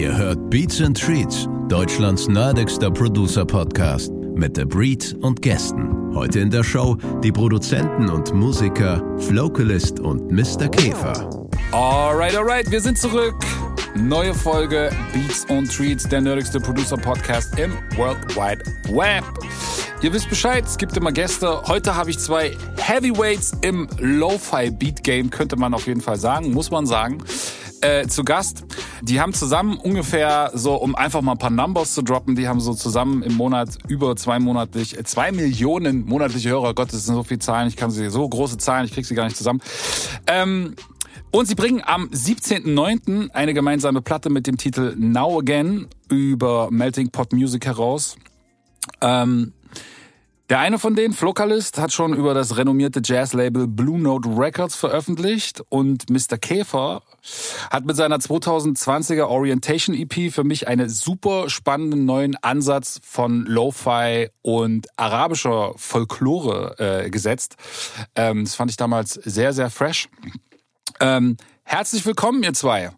Ihr hört Beats and Treats, Deutschlands nerdigster Producer-Podcast mit The Breed und Gästen. Heute in der Show die Produzenten und Musiker Flocalist und Mr. Käfer. Alright, alright, wir sind zurück. Neue Folge Beats and Treats, der nerdigste Producer-Podcast im World Wide Web. Ihr wisst Bescheid, es gibt immer Gäste. Heute habe ich zwei Heavyweights im Lo-Fi-Beat-Game, könnte man auf jeden Fall sagen, muss man sagen. Äh, zu Gast. Die haben zusammen ungefähr so, um einfach mal ein paar Numbers zu droppen, die haben so zusammen im Monat über zwei monatlich, äh, zwei Millionen monatliche Hörer. Gott, das sind so viele Zahlen, ich kann sie, so große Zahlen, ich krieg sie gar nicht zusammen. Ähm, und sie bringen am 17.09. eine gemeinsame Platte mit dem Titel Now Again über Melting Pot Music heraus. Ähm, der eine von denen, Flokalist, hat schon über das renommierte Jazz-Label Blue Note Records veröffentlicht und Mr. Käfer hat mit seiner 2020er Orientation EP für mich einen super spannenden neuen Ansatz von Lo-Fi und arabischer Folklore äh, gesetzt. Ähm, das fand ich damals sehr, sehr fresh. Ähm, herzlich willkommen, ihr zwei.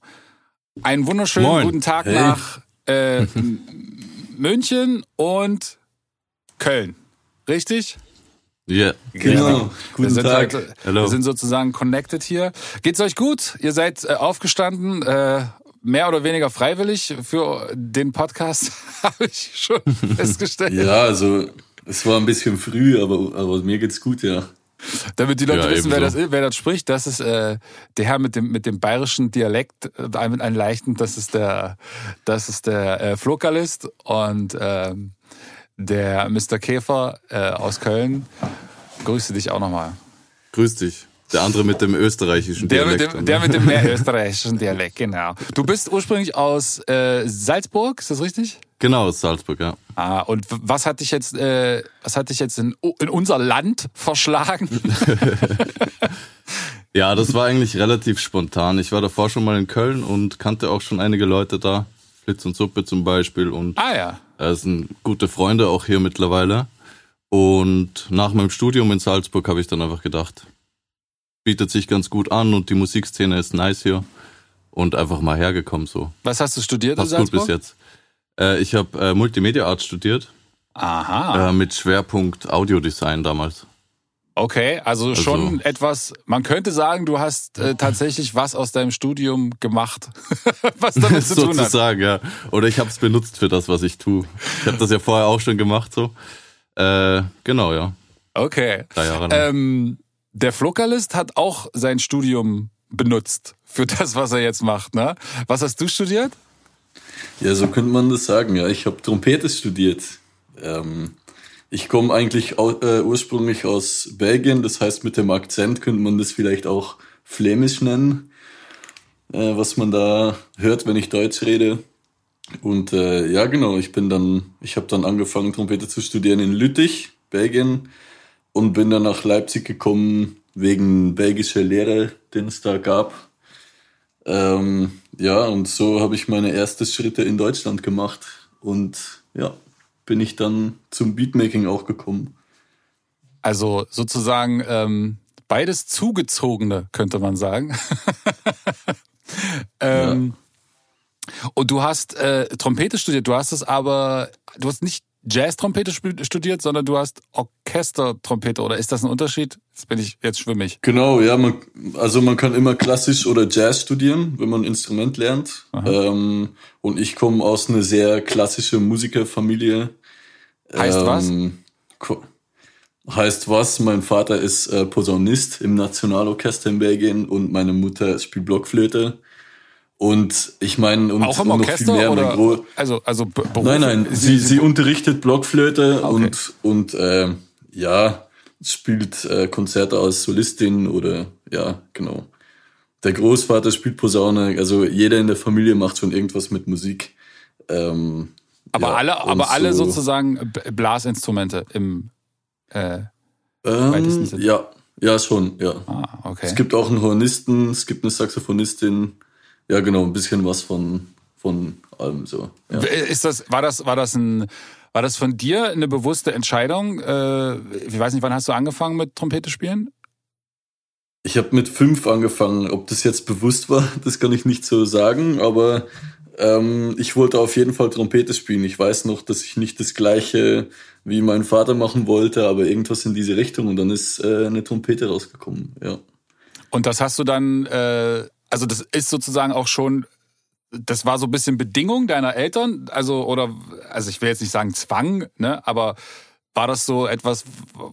Einen wunderschönen Moin. guten Tag Hey. nach äh, München und Köln. Richtig? Ja, wir genau. Guten sind, Tag. Heute, Hallo. wir sind sozusagen connected hier. Geht's euch gut? Ihr seid äh, aufgestanden, äh, mehr oder weniger freiwillig für den Podcast, habe ich schon festgestellt. Ja, also es war ein bisschen früh, aber, aber mir geht's gut, ja. Damit die Leute Ja, wissen, wer das, ist, wer das spricht. Das ist äh, der Herr mit dem mit dem bayerischen Dialekt, äh, mit einem leichten. Das ist der, das ist der äh, Flokalist und ähm, der Mr. Käfer äh, aus Köln. Grüße dich auch nochmal. Grüß dich. Der andere mit dem österreichischen Der mit, Dialekt. dem, der mit dem mehr österreichischen Dialekt, genau. Du bist ursprünglich aus äh, Salzburg, ist das richtig? Genau, aus Salzburg, ja. Ah, und was hat dich jetzt, äh, was hat dich jetzt in, in unser Land verschlagen? Ja, das war eigentlich relativ spontan. Ich war davor schon mal in Köln und kannte auch schon einige Leute da. Flitz und Suppe zum Beispiel und ah ja. äh, sind gute Freunde auch hier mittlerweile. Und nach meinem Studium in Salzburg habe ich dann einfach gedacht, bietet sich ganz gut an und die Musikszene ist nice hier. Und einfach mal hergekommen so. Was hast du studiert in Passt gut Salzburg? bis jetzt. Äh, ich habe äh, Multimedia Art studiert, Aha. äh, mit Schwerpunkt Audiodesign damals. Okay, also, schon etwas, man könnte sagen, du hast äh, tatsächlich was aus deinem Studium gemacht, was damit zu tun hat. Sozusagen, ja. Oder ich habe es benutzt für das, was ich tue. Ich habe das ja vorher auch schon gemacht, so. Äh, genau, ja. Okay. Drei Jahre lang. Ähm, der Flokalist hat auch sein Studium benutzt für das, was er jetzt macht. Ne? Was hast du studiert? Ja, so könnte man das sagen. Ja, ich habe Trompete studiert. Ähm, ich komme eigentlich äh, ursprünglich aus Belgien, das heißt mit dem Akzent könnte man das vielleicht auch flämisch nennen, äh, was man da hört, wenn ich Deutsch rede. Und äh, ja, genau, ich bin dann, ich habe dann angefangen Trompete zu studieren in Lüttich, Belgien, und bin dann nach Leipzig gekommen wegen belgischer Lehrer, den es da gab. Ähm, ja, und so habe ich meine ersten Schritte in Deutschland gemacht. Und ja, bin ich dann zum Beatmaking auch gekommen. Also sozusagen ähm, beides zugezogene, könnte man sagen. ähm, Und du hast äh, Trompete studiert, du hast es aber, du hast nicht Jazz-Trompete studiert, sondern du hast Orchestertrompete, oder ist das ein Unterschied? Jetzt bin ich jetzt schwimmig. Genau, ja, man, also man kann immer klassisch oder Jazz studieren, wenn man ein Instrument lernt. Ähm, und ich komme aus einer sehr klassischen Musikerfamilie. Heißt was? Ähm, ko- Heißt was? Mein Vater ist äh, Posaunist im Nationalorchester in Belgien und meine Mutter spielt Blockflöte. Und ich meine, und, Auch im und noch Orchester viel mehr. oder? Gro- Also, also Be- Beruf? Nein, nein, sie, sie unterrichtet Blockflöte Okay. und, und äh, ja, spielt äh, Konzerte als Solistin oder ja, genau. Der Großvater spielt Posaune, also jeder in der Familie macht schon irgendwas mit Musik. Ähm, aber ja, alle, aber alle so- sozusagen B- Blasinstrumente im. Äh, weitesten Ähm, Sinne. ja, ja, schon, ja. ah, okay. Es gibt auch einen Hornisten, es gibt eine Saxophonistin. Ja, genau, ein bisschen was von, von allem so. Ja. Ist das, war das, war das ein, war das von dir eine bewusste Entscheidung? Äh, ich weiß nicht, wann hast du angefangen mit Trompete spielen? Ich habe mit fünf angefangen. Ob das jetzt bewusst war, das kann ich nicht so sagen, aber Ähm, ich wollte auf jeden Fall Trompete spielen. Ich weiß noch, dass ich nicht das gleiche wie mein Vater machen wollte, aber irgendwas in diese Richtung und dann ist äh, eine Trompete rausgekommen, ja. Und das hast du dann, äh, also das ist sozusagen auch schon, das war so ein bisschen Bedingung deiner Eltern, also oder, also ich will jetzt nicht sagen Zwang, ne, aber war das so etwas,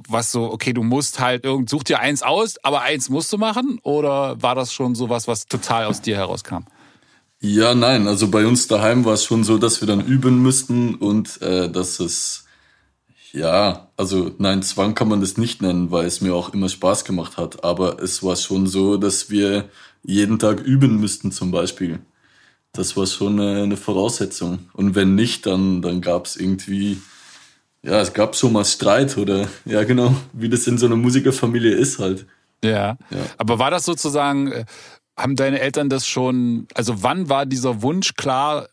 was so, okay, du musst halt irgend, such dir eins aus, aber eins musst du machen? Oder war das schon sowas, was total aus dir herauskam? Ja, nein, also bei uns daheim war es schon so, dass wir dann üben müssten und äh, dass es, ja, also nein, Zwang kann man das nicht nennen, weil es mir auch immer Spaß gemacht hat, aber es war schon so, dass wir jeden Tag üben müssten zum Beispiel. Das war schon eine, eine Voraussetzung. Und wenn nicht, dann, dann gab es irgendwie ja, es gab schon mal Streit oder ja genau, wie das in so einer Musikerfamilie ist halt. Ja. ja. Aber war das sozusagen, äh, haben deine Eltern das schon, also wann war dieser Wunsch klar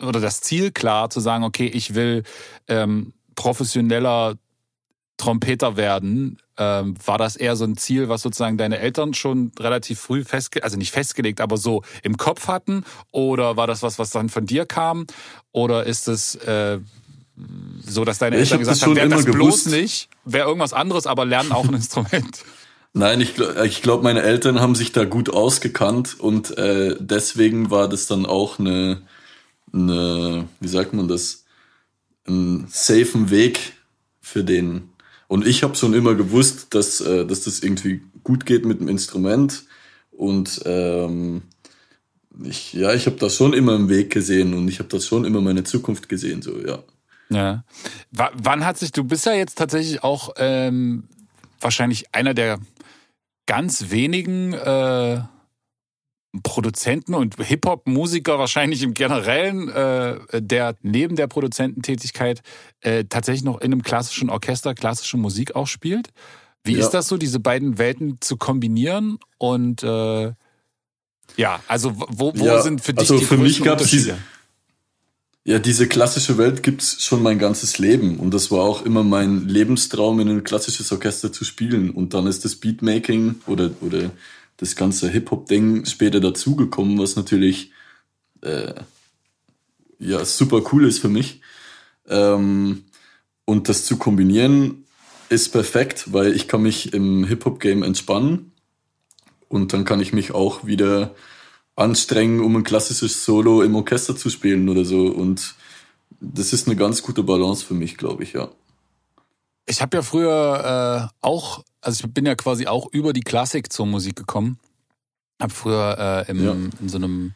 oder das Ziel klar zu sagen, okay, ich will ähm, professioneller Trompeter werden? Ähm, war das eher so ein Ziel, was sozusagen deine Eltern schon relativ früh festgelegt, also nicht festgelegt, aber so im Kopf hatten? Oder war das was, was dann von dir kam? Oder ist es äh, so, dass deine Eltern gesagt haben, werd das bloß nicht, wäre irgendwas anderes, aber lernen auch ein Instrument. Nein, ich, ich glaube, meine Eltern haben sich da gut ausgekannt und äh, deswegen war das dann auch eine, eine, wie sagt man das, ein safen Weg für den. Und ich habe schon immer gewusst, dass, äh, dass das irgendwie gut geht mit dem Instrument und ähm, ich, ja, ich habe da schon immer einen Weg gesehen und ich habe da schon immer meine Zukunft gesehen, so ja. Ja. W wann hat sich, du bist ja jetzt tatsächlich auch ähm, wahrscheinlich einer der ganz wenigen äh, Produzenten und Hip-Hop-Musiker wahrscheinlich im Generellen, äh, der neben der Produzententätigkeit äh, tatsächlich noch in einem klassischen Orchester klassische Musik auch spielt. Wie ja. ist das so, diese beiden Welten zu kombinieren? Und äh, ja, also wo, wo ja, sind für dich also die für mich gab es diese ja, diese klassische Welt gibt's schon mein ganzes Leben und das war auch immer mein Lebenstraum, in ein klassisches Orchester zu spielen. Und dann ist das Beatmaking oder, oder das ganze Hip-Hop-Ding später dazugekommen, was natürlich äh, ja super cool ist für mich. Ähm, und das zu kombinieren ist perfekt, weil ich kann mich im Hip-Hop-Game entspannen und dann kann ich mich auch wieder anstrengen, um ein klassisches Solo im Orchester zu spielen oder so. Und das ist eine ganz gute Balance für mich, glaube ich, ja. Ich habe ja früher äh, auch, also ich bin ja quasi auch über die Klassik zur Musik gekommen. Habe früher äh, im, ja. in so einem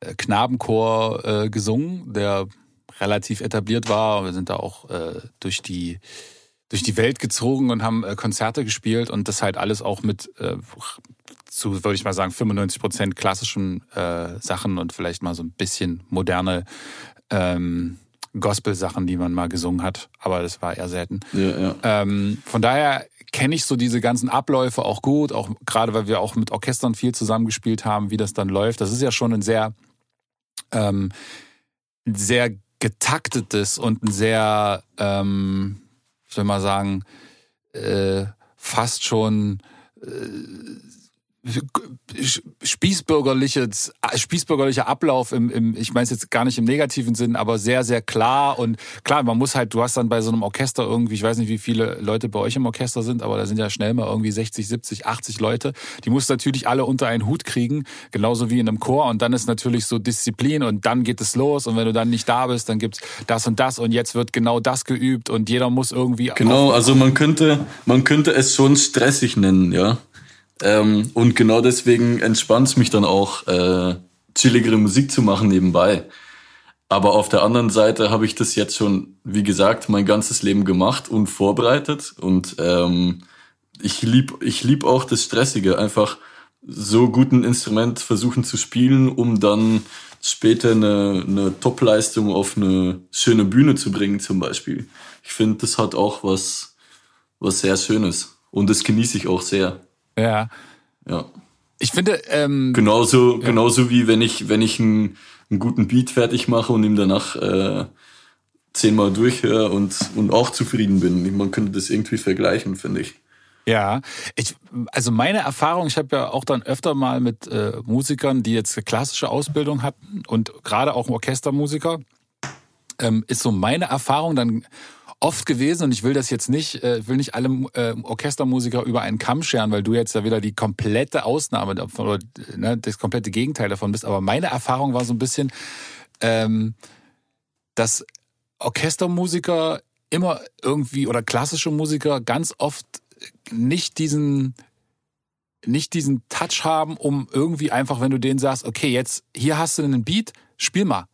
äh, Knabenchor äh, gesungen, der relativ etabliert war. Wir sind da auch äh, durch die durch die Welt gezogen und haben äh, Konzerte gespielt und das halt alles auch mit äh, zu, würde ich mal sagen, 95 Prozent klassischen äh, Sachen und vielleicht mal so ein bisschen moderne ähm, Gospel-Sachen, die man mal gesungen hat, aber das war eher selten. Ja, ja. Ähm, von daher kenne ich so diese ganzen Abläufe auch gut, auch gerade weil wir auch mit Orchestern viel zusammengespielt haben, wie das dann läuft. Das ist ja schon ein sehr, ähm, sehr getaktetes und ein sehr, ähm, ich will mal sagen, äh, fast schon äh, spießbürgerliches, spießbürgerlicher Ablauf im, im ich meine es jetzt gar nicht im negativen Sinn, aber sehr, sehr klar und klar, man muss halt, du hast dann bei so einem Orchester irgendwie, ich weiß nicht, wie viele Leute bei euch im Orchester sind, aber da sind ja schnell mal irgendwie 60, 70, 80 Leute. Die musst natürlich alle unter einen Hut kriegen, genauso wie in einem Chor und dann ist natürlich so Disziplin und dann geht es los und wenn du dann nicht da bist, dann gibt's das und das und jetzt wird genau das geübt und jeder muss irgendwie Genau, also man könnte man könnte es schon stressig nennen, ja. Ähm, und genau deswegen entspannt es mich dann auch, äh, chilligere Musik zu machen nebenbei. Aber auf der anderen Seite habe ich das jetzt schon, wie gesagt, mein ganzes Leben gemacht und vorbereitet. Und ähm, ich lieb, ich lieb auch das Stressige, einfach so gut ein Instrument versuchen zu spielen, um dann später eine, eine Top-Leistung auf eine schöne Bühne zu bringen, zum Beispiel. Ich finde, das hat auch was, was sehr Schönes. Und das genieße ich auch sehr. Ja. Ja. Ich finde, ähm, genauso, ja. genauso wie wenn ich, wenn ich einen, einen guten Beat fertig mache und ihm danach äh, zehnmal durchhöre und, und auch zufrieden bin. Man könnte das irgendwie vergleichen, finde ich. Ja, ich, also meine Erfahrung, ich habe ja auch dann öfter mal mit äh, Musikern, die jetzt eine klassische Ausbildung hatten und gerade auch Orchestermusiker, ähm, ist so meine Erfahrung dann oft gewesen und ich will das jetzt nicht, äh, will nicht alle äh, Orchestermusiker über einen Kamm scheren, weil du jetzt ja wieder die komplette Ausnahme davon oder ne, das komplette Gegenteil davon bist. Aber meine Erfahrung war so ein bisschen, ähm, dass Orchestermusiker immer irgendwie oder klassische Musiker ganz oft nicht diesen nicht diesen Touch haben, um irgendwie einfach, wenn du denen sagst, okay, jetzt hier hast du einen Beat, spiel mal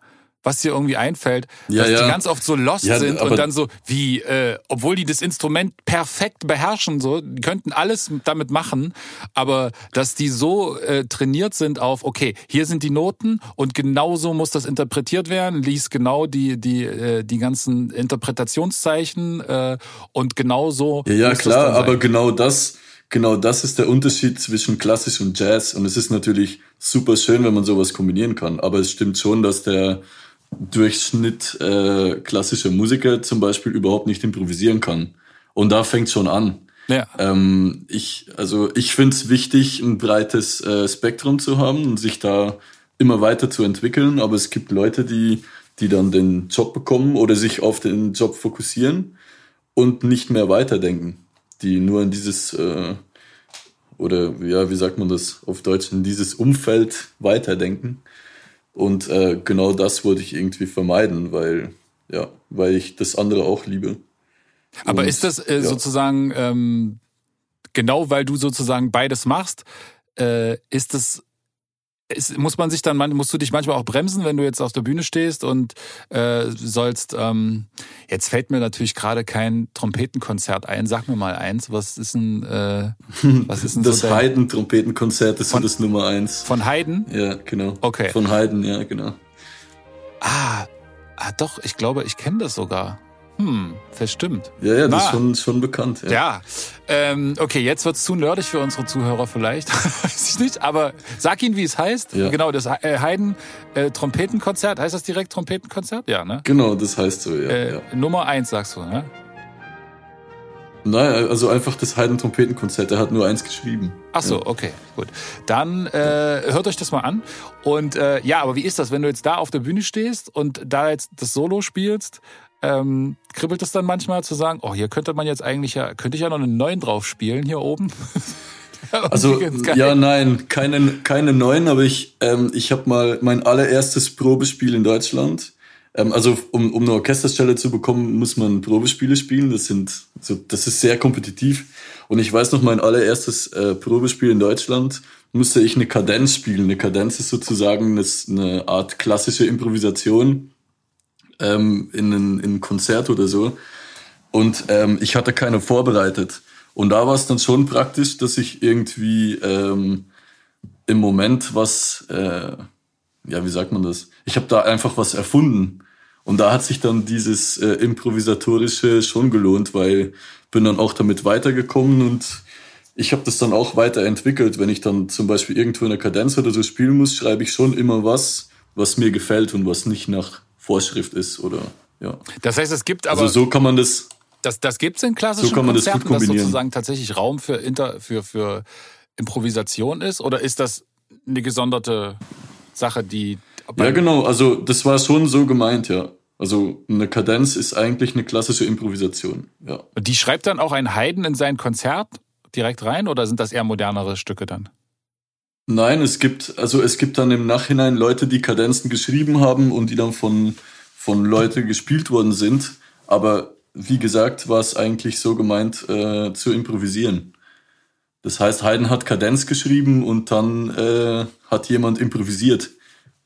was dir irgendwie einfällt, ja, dass ja. die ganz oft so lost ja, sind und dann so wie, äh, obwohl die das Instrument perfekt beherrschen, so, die könnten alles damit machen, aber dass die so äh, trainiert sind auf, okay, hier sind die Noten und genauso muss das interpretiert werden, liest genau die die äh, die ganzen Interpretationszeichen äh, und genauso. Ja, ja klar, aber genau das genau das ist der Unterschied zwischen Klassisch und Jazz. Und es ist natürlich super schön, wenn man sowas kombinieren kann. Aber es stimmt schon, dass der Durchschnitt äh, klassischer Musiker zum Beispiel überhaupt nicht improvisieren kann. Und da fängt schon an. Ja. Ähm, ich, also ich finde es wichtig, ein breites äh, Spektrum zu haben und sich da immer weiter zu entwickeln. Aber es gibt Leute, die, die dann den Job bekommen oder sich auf den Job fokussieren und nicht mehr weiterdenken. Die nur in dieses äh, oder ja, wie sagt man das auf Deutsch, in dieses Umfeld weiterdenken. Und äh, genau das wollte ich irgendwie vermeiden, weil, ja, weil ich das andere auch liebe. Aber Und, ist das äh, ja. sozusagen, ähm, genau weil du sozusagen beides machst, äh, ist das ist, muss man sich dann, musst du dich manchmal auch bremsen, wenn du jetzt auf der Bühne stehst und äh, sollst. Ähm, jetzt fällt mir natürlich gerade kein Trompetenkonzert ein. Sag mir mal eins. Was ist ein äh, was ist denn das so Haydn-Trompetenkonzert ist von, das Nummer eins. Von Haydn? Ja, genau. Okay. Von Haydn, ja, genau. Ah, ah doch. Ich glaube, ich kenne das sogar. Hm, verstimmt. Ja, ja, das ist schon, schon bekannt. Ja, ja. Ähm, okay, jetzt wird's zu nerdig für unsere Zuhörer vielleicht. Weiß ich nicht, aber sag ihnen, wie es heißt. Ja. Genau, das äh, Haydn äh, Trompetenkonzert. Heißt das direkt Trompetenkonzert? Ja, ne? Genau, das heißt so, ja. Äh, ja. Nummer eins, sagst du, ne? Nein, also einfach das Haydn Trompetenkonzert. Er hat nur eins geschrieben. Ach so, ja. okay, gut. Dann äh, hört euch das mal an. Und äh, ja, aber wie ist das, wenn du jetzt da auf der Bühne stehst und da jetzt das Solo spielst? Ähm, kribbelt es dann manchmal zu sagen, oh, hier könnte man jetzt eigentlich ja, könnte ich ja noch einen neuen drauf spielen hier oben. also ja, nein, keine, keine neuen, aber ich, ähm, ich habe mal mein allererstes Probespiel in Deutschland. Ähm, also um, um eine Orchesterstelle zu bekommen, muss man Probespiele spielen. Das sind so, das ist sehr kompetitiv. Und ich weiß noch, mein allererstes äh, Probespiel in Deutschland musste ich eine Kadenz spielen. Eine Kadenz ist sozusagen eine, eine Art klassische Improvisation ähm, in, ein, in ein Konzert oder so. Und ähm, ich hatte keine vorbereitet. Und da war es dann schon praktisch, dass ich irgendwie ähm, im Moment was, äh, ja, wie sagt man das? Ich habe da einfach was erfunden. Und da hat sich dann dieses äh, improvisatorische schon gelohnt, weil bin dann auch damit weitergekommen und ich habe das dann auch weiterentwickelt. Wenn ich dann zum Beispiel irgendwo in der Kadenz oder so spielen muss, schreibe ich schon immer was, was mir gefällt und was nicht nach Vorschrift ist oder ja. Das heißt, es gibt aber. Also so kann man das. Das, das gibt es in klassischen so kann man Konzerten, das gut kombinieren. dass sozusagen tatsächlich Raum für, Inter, für, für Improvisation ist? Oder ist das eine gesonderte Sache, die. Ja, genau. Also das war schon so gemeint, ja. Also eine Kadenz ist eigentlich eine klassische Improvisation, ja. Die schreibt dann auch ein Haydn in sein Konzert direkt rein oder sind das eher modernere Stücke dann? Nein, es gibt, also es gibt dann im Nachhinein Leute, die Kadenzen geschrieben haben und die dann von, von Leuten gespielt worden sind. Aber wie gesagt, war es eigentlich so gemeint, äh, zu improvisieren. Das heißt, Haydn hat Kadenz geschrieben und dann äh, hat jemand improvisiert.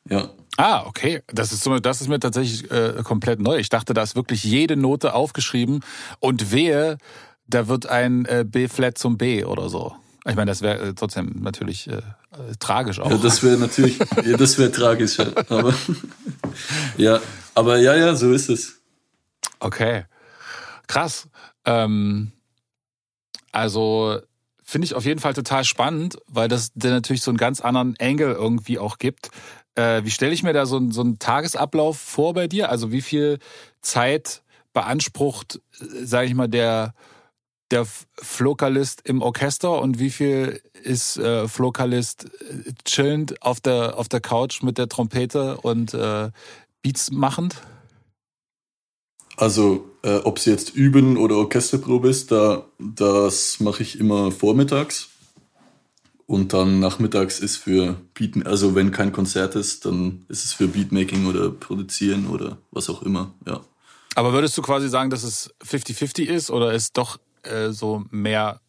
Ja. Ah, okay. Das ist, das ist mir tatsächlich äh, komplett neu. Ich dachte, da ist wirklich jede Note aufgeschrieben und wehe, da wird ein äh, B-Flat zum B oder so. Ich meine, das wäre äh, trotzdem natürlich äh, tragisch auch. Ja, das wäre natürlich, ja, das wäre tragisch. Aber ja, aber ja, ja, so ist es. Okay, krass. Ähm, also finde ich auf jeden Fall total spannend, weil das natürlich so einen ganz anderen Angle irgendwie auch gibt. Äh, wie stelle ich mir da so, so einen Tagesablauf vor bei dir? Also wie viel Zeit beansprucht, äh, sage ich mal, der der Flokalist im Orchester und wie viel ist äh, Flokalist äh, chillend auf der, auf der Couch mit der Trompete und äh, Beats machend? Also, äh, ob es jetzt Üben oder Orchesterprobe ist, da, das mache ich immer vormittags. Und dann nachmittags ist für Beat, also wenn kein Konzert ist, dann ist es für Beatmaking oder Produzieren oder was auch immer, ja. Aber würdest du quasi sagen, dass es 50-50 ist oder ist doch äh, so mehr,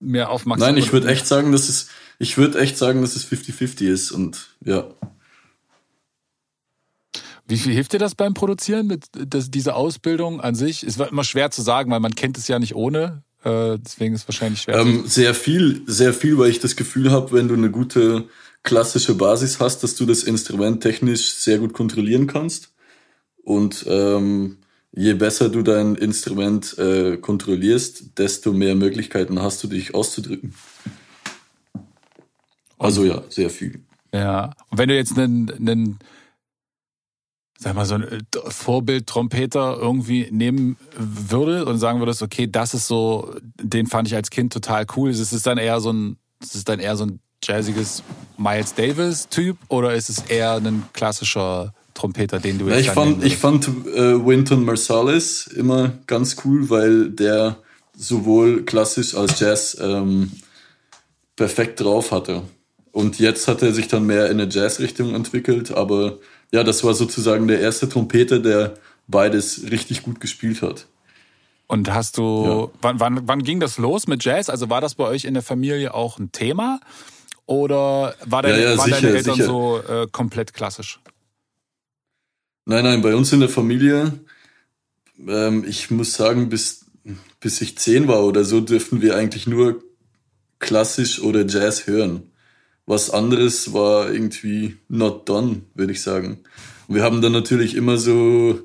mehr Aufmerksamkeit? Nein, ich würde echt sagen, dass es, ich würde echt sagen, dass es 50-50 ist und ja. Wie viel hilft dir das beim Produzieren, mit, das, diese Ausbildung an sich? Es wird immer schwer zu sagen, weil man kennt es ja nicht ohne. Äh, deswegen ist es wahrscheinlich schwer. Ähm, sehr viel, sehr viel, weil ich das Gefühl habe, wenn du eine gute klassische Basis hast, dass du das Instrument technisch sehr gut kontrollieren kannst. Und ähm, je besser du dein Instrument äh, kontrollierst, desto mehr Möglichkeiten hast du, dich auszudrücken. Also ja, sehr viel. Ja. Und wenn du jetzt einen, einen sag mal, so ein äh, Vorbild-Trompeter irgendwie nehmen würde und sagen würdest, okay, das ist so, den fand ich als Kind total cool. Ist es dann eher so ein, ist es dann eher so ein jazziges Miles Davis-Typ oder ist es eher ein klassischer Trompeter, den du jetzt ich fand, ich fand äh, Winton Marsalis immer ganz cool, weil der sowohl klassisch als Jazz ähm, perfekt drauf hatte. Und jetzt hat er sich dann mehr in eine Jazz-Richtung entwickelt, aber ja, das war sozusagen der erste Trompeter, der beides richtig gut gespielt hat. Und hast du, ja. wann, wann, wann ging das los mit Jazz? Also war das bei euch in der Familie auch ein Thema? Oder war deine, ja, ja, waren sicher, deine Eltern sicher. so äh, komplett klassisch? Nein, nein, bei uns in der Familie, ähm, ich muss sagen, bis, bis ich zehn war oder so, dürften wir eigentlich nur klassisch oder Jazz hören. Was anderes war irgendwie not done, würde ich sagen. Und wir haben dann natürlich immer so.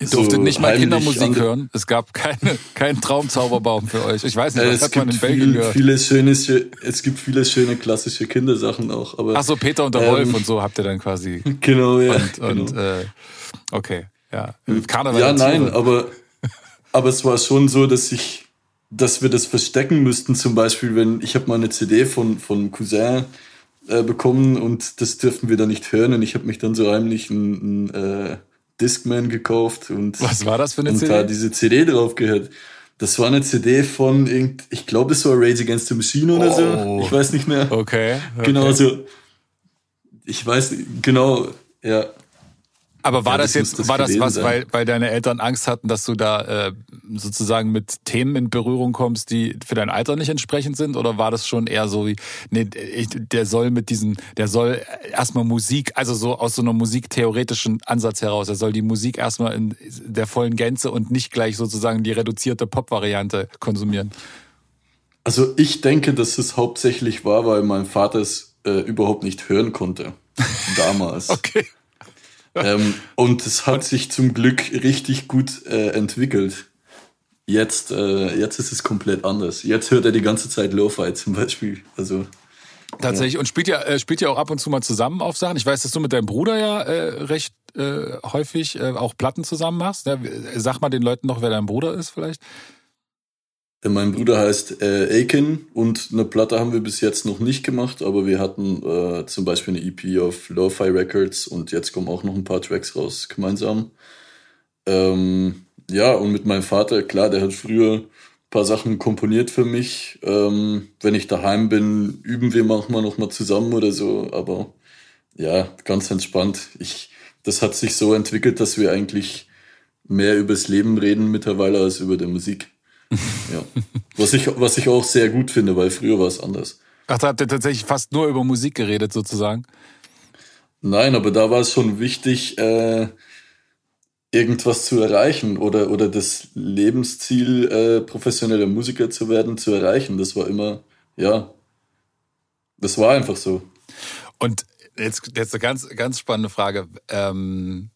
Ihr durftet so nicht mal Kindermusik hören. Es gab keine, keinen Traumzauberbaum für euch. Ich weiß nicht, was ja, hat man in Belgien viel, gehört? Viele schöne, es gibt viele schöne klassische Kindersachen auch. Aber, Ach so, Peter und der ähm, Wolf und so habt ihr dann quasi. Genau, ja. Und, genau. und äh, okay, ja. Karneval ja, nein, aber, aber es war schon so, dass ich, dass wir das verstecken müssten. Zum Beispiel, wenn ich habe mal eine CD von von Cousin äh, bekommen und das dürften wir dann nicht hören und ich habe mich dann so heimlich ein, ein äh, Discman gekauft und was war das für eine und CD? da diese CD drauf gehört. Das war eine CD von irgend, ich glaube, das war Rage Against the Machine oder oh. so. Ich weiß nicht mehr. Okay. okay. Genau so. Ich weiß genau. Ja. Aber war ja, das, jetzt, das war das was, weil, weil deine Eltern Angst hatten, dass du da äh, sozusagen mit Themen in Berührung kommst, die für dein Alter nicht entsprechend sind? Oder war das schon eher so wie, nee, ich, der soll mit diesen, der soll erstmal Musik, also so aus so einem musiktheoretischen Ansatz heraus, er soll die Musik erstmal in der vollen Gänze und nicht gleich sozusagen die reduzierte Pop-Variante konsumieren? Also ich denke, dass es hauptsächlich war, weil mein Vater es äh, überhaupt nicht hören konnte. Damals. okay ähm, und es hat sich zum Glück richtig gut äh, entwickelt. Jetzt, äh, jetzt ist es komplett anders. Jetzt hört er die ganze Zeit Lo-Fi zum Beispiel. Also Tatsächlich. Ja. Und spielt ja, äh, spielt ja auch ab und zu mal zusammen auf Sachen. Ich weiß, dass du mit deinem Bruder ja äh, recht äh, häufig äh, auch Platten zusammen machst. Ja, sag mal den Leuten noch, wer dein Bruder ist vielleicht. Mein Bruder heißt äh, Aiken und eine Platte haben wir bis jetzt noch nicht gemacht, aber wir hatten äh, zum Beispiel eine EP auf Lo-Fi Records und jetzt kommen auch noch ein paar Tracks raus gemeinsam. Ähm, ja, und mit meinem Vater, klar, der hat früher ein paar Sachen komponiert für mich. Ähm, wenn ich daheim bin, üben wir manchmal noch mal zusammen oder so, aber ja, ganz entspannt. Ich, das hat sich so entwickelt, dass wir eigentlich mehr übers Leben reden mittlerweile als über die Musik. Ja. Was ich, was ich auch sehr gut finde, weil früher war es anders. Ach, da habt ihr tatsächlich fast nur über Musik geredet, sozusagen? Nein, aber da war es schon wichtig, äh, irgendwas zu erreichen oder, oder das Lebensziel, äh, professioneller Musiker zu werden, zu erreichen. Das war immer, ja, das war einfach so. Und jetzt, jetzt eine ganz, ganz spannende Frage. Ähm,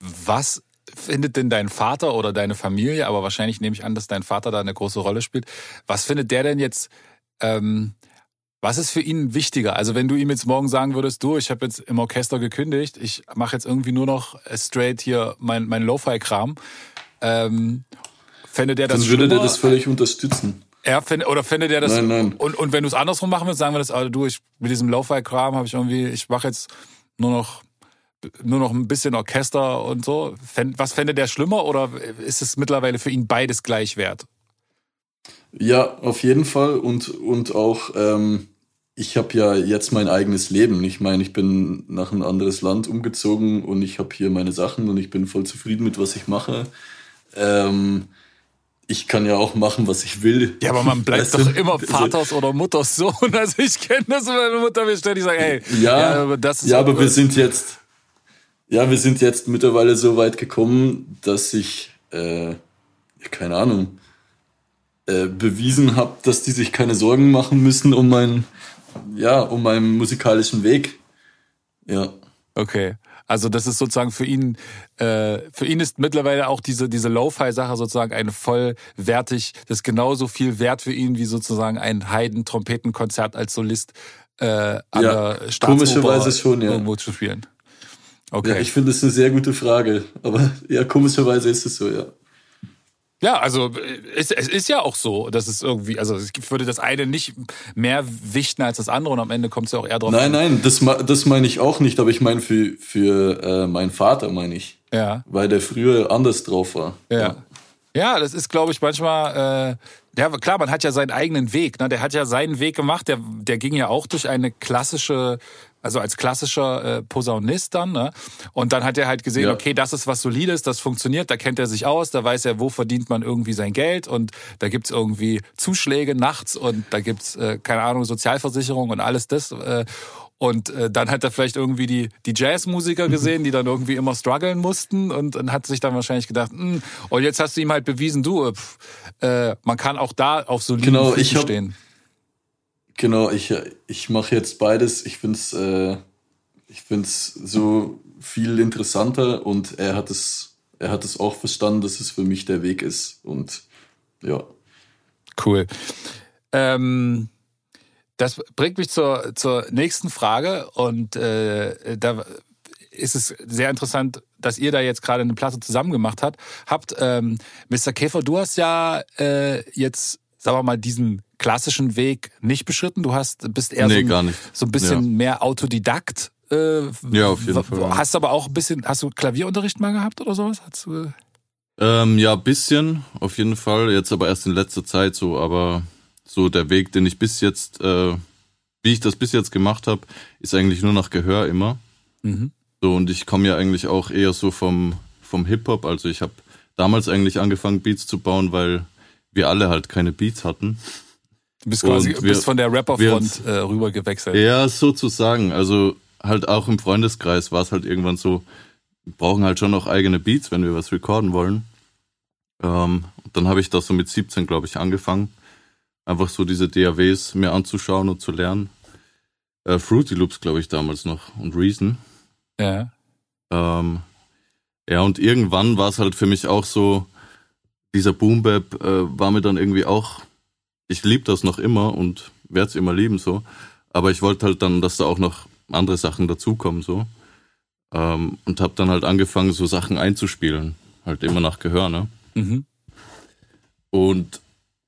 was findet denn dein Vater oder deine Familie, aber wahrscheinlich nehme ich an, dass dein Vater da eine große Rolle spielt, was findet der denn jetzt, ähm, was ist für ihn wichtiger? Also wenn du ihm jetzt morgen sagen würdest, du, ich habe jetzt im Orchester gekündigt, ich mache jetzt irgendwie nur noch straight hier mein, mein Lo-Fi-Kram, ähm, fände der das Dann würde der das völlig unterstützen. Er fände, oder fände der das. Nein, nein. Und, und wenn du es andersrum machen würdest, sagen wir das, also du, ich, mit diesem Lo-Fi-Kram habe ich irgendwie, ich mache jetzt nur noch, nur noch ein bisschen Orchester und so. Was fände der schlimmer oder ist es mittlerweile für ihn beides gleich wert? Ja, auf jeden Fall. Und, und auch, ähm, ich habe ja jetzt mein eigenes Leben. Ich meine, ich bin nach ein anderes Land umgezogen und ich habe hier meine Sachen und ich bin voll zufrieden mit, was ich mache. Ähm, ich kann ja auch machen, was ich will. Ja, aber man bleibt Weißt du? doch immer Also- Vaters oder Mutters Sohn. Also ich kenne das, meine Mutter mir ständig sagt, ey, Ja, aber das ist ja, aber wir sind jetzt, ja, wir sind jetzt mittlerweile so weit gekommen, dass ich, äh, keine Ahnung, äh, bewiesen habe, dass die sich keine Sorgen machen müssen um meinen, ja, um meinen musikalischen Weg. Ja. Okay. Also das ist sozusagen für ihn, äh, für ihn ist mittlerweile auch diese, diese Lo-Fi-Sache sozusagen eine vollwertig, das ist genauso viel wert für ihn wie sozusagen ein Heiden-Trompetenkonzert als Solist äh, an Ja, der Staatsoper komischerweise schon, ja. irgendwo zu spielen. Ja, Okay. ich finde das eine sehr gute Frage, aber ja, komischerweise ist es so, ja. Ja, also äh, es, es ist ja auch so, dass es irgendwie, also ich würde das eine nicht mehr wichten als das andere und am Ende kommt es ja auch eher drauf Nein, an. nein, das, das meine ich auch nicht, aber ich meine für, für äh, meinen Vater, meine ich. Ja. Weil der früher anders drauf war. Ja. Ja, das ist, glaube ich, manchmal, äh, ja, klar, man hat ja seinen eigenen Weg, ne? Der hat ja seinen Weg gemacht, der, der ging ja auch durch eine klassische, also als klassischer äh, Posaunist dann, ne? Und dann hat er halt gesehen, Ja. okay, das ist was Solides, das funktioniert, da kennt er sich aus, da weiß er, wo verdient man irgendwie sein Geld und da gibt's irgendwie Zuschläge nachts und da gibt's, äh, keine Ahnung, Sozialversicherung und alles das. Äh, und äh, dann hat er vielleicht irgendwie die, die Jazzmusiker gesehen, die dann irgendwie immer strugglen mussten und, und hat sich dann wahrscheinlich gedacht, "Hm, und jetzt hast du ihm halt bewiesen, du, äh, pff, äh, man kann auch da auf soliden Genau, ich hab- stehen. Genau, ich, ich mache jetzt beides. Ich find's, äh, ich find's so viel interessanter und er hat es, er hat es auch verstanden, dass es für mich der Weg ist. Und ja. Cool. Ähm, das bringt mich zur, zur nächsten Frage und äh, da ist es sehr interessant, dass ihr da jetzt gerade eine Platte zusammen gemacht habt. Habt ähm, Mr. Käfer, du hast ja äh, jetzt, sagen wir mal, diesen klassischen Weg nicht beschritten. Du hast bist eher Nee, so, ein, so ein bisschen Ja. mehr Autodidakt. Äh, Ja, auf jeden Fall. Hast aber auch ein bisschen, hast du Klavierunterricht mal gehabt oder sowas? Hast du, Ähm, ja, bisschen, auf jeden Fall. Jetzt aber erst in letzter Zeit so, aber so der Weg, den ich bis jetzt, äh, wie ich das bis jetzt gemacht habe, ist eigentlich nur nach Gehör immer. mhm. So, und ich komme ja eigentlich auch eher so vom, vom Hip-Hop. Also ich habe damals eigentlich angefangen, Beats zu bauen, weil wir alle halt keine Beats hatten. Du bist quasi wir- bist von der Rapperfront äh, rüber gewechselt. Ja, sozusagen. Also halt auch im Freundeskreis war es halt irgendwann so, wir brauchen halt schon noch eigene Beats, wenn wir was recorden wollen. Ähm, dann habe ich das so mit 17, glaube ich, angefangen. Einfach so diese DAWs mir anzuschauen und zu lernen. Äh, Fruity Loops, glaube ich, damals noch und Reason. Ja. Ähm, ja, und irgendwann war es halt für mich auch so, dieser Boom Bap äh, war mir dann irgendwie auch, ich liebe das noch immer und werde es immer lieben so, aber ich wollte halt dann, dass da auch noch andere Sachen dazukommen so ähm, und habe dann halt angefangen, so Sachen einzuspielen, halt immer nach Gehör, ne? Mhm. Und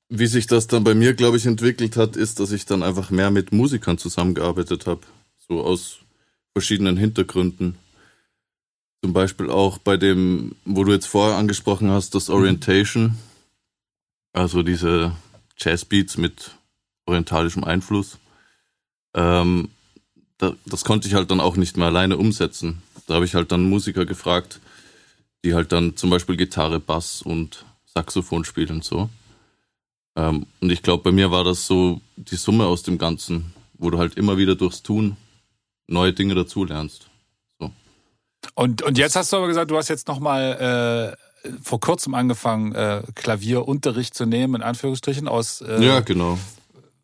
wie sich das dann bei mir, glaube ich, entwickelt hat, ist, dass ich dann einfach mehr mit Musikern zusammengearbeitet habe. So aus verschiedenen Hintergründen. Zum Beispiel auch bei dem, wo du jetzt vorher angesprochen hast, das Orientation. Also diese Jazzbeats mit orientalischem Einfluss. Ähm, da, das konnte ich halt dann auch nicht mehr alleine umsetzen. Da habe ich halt dann Musiker gefragt, die halt dann zum Beispiel Gitarre, Bass und Saxophon spielen und so. Ähm, und ich glaube, bei mir war das so die Summe aus dem Ganzen, wo du halt immer wieder durchs Tun neue Dinge dazulernst. Und, und jetzt hast du aber gesagt, du hast jetzt nochmal äh, vor kurzem angefangen, äh, Klavierunterricht zu nehmen, in Anführungsstrichen, aus äh, Ja, genau.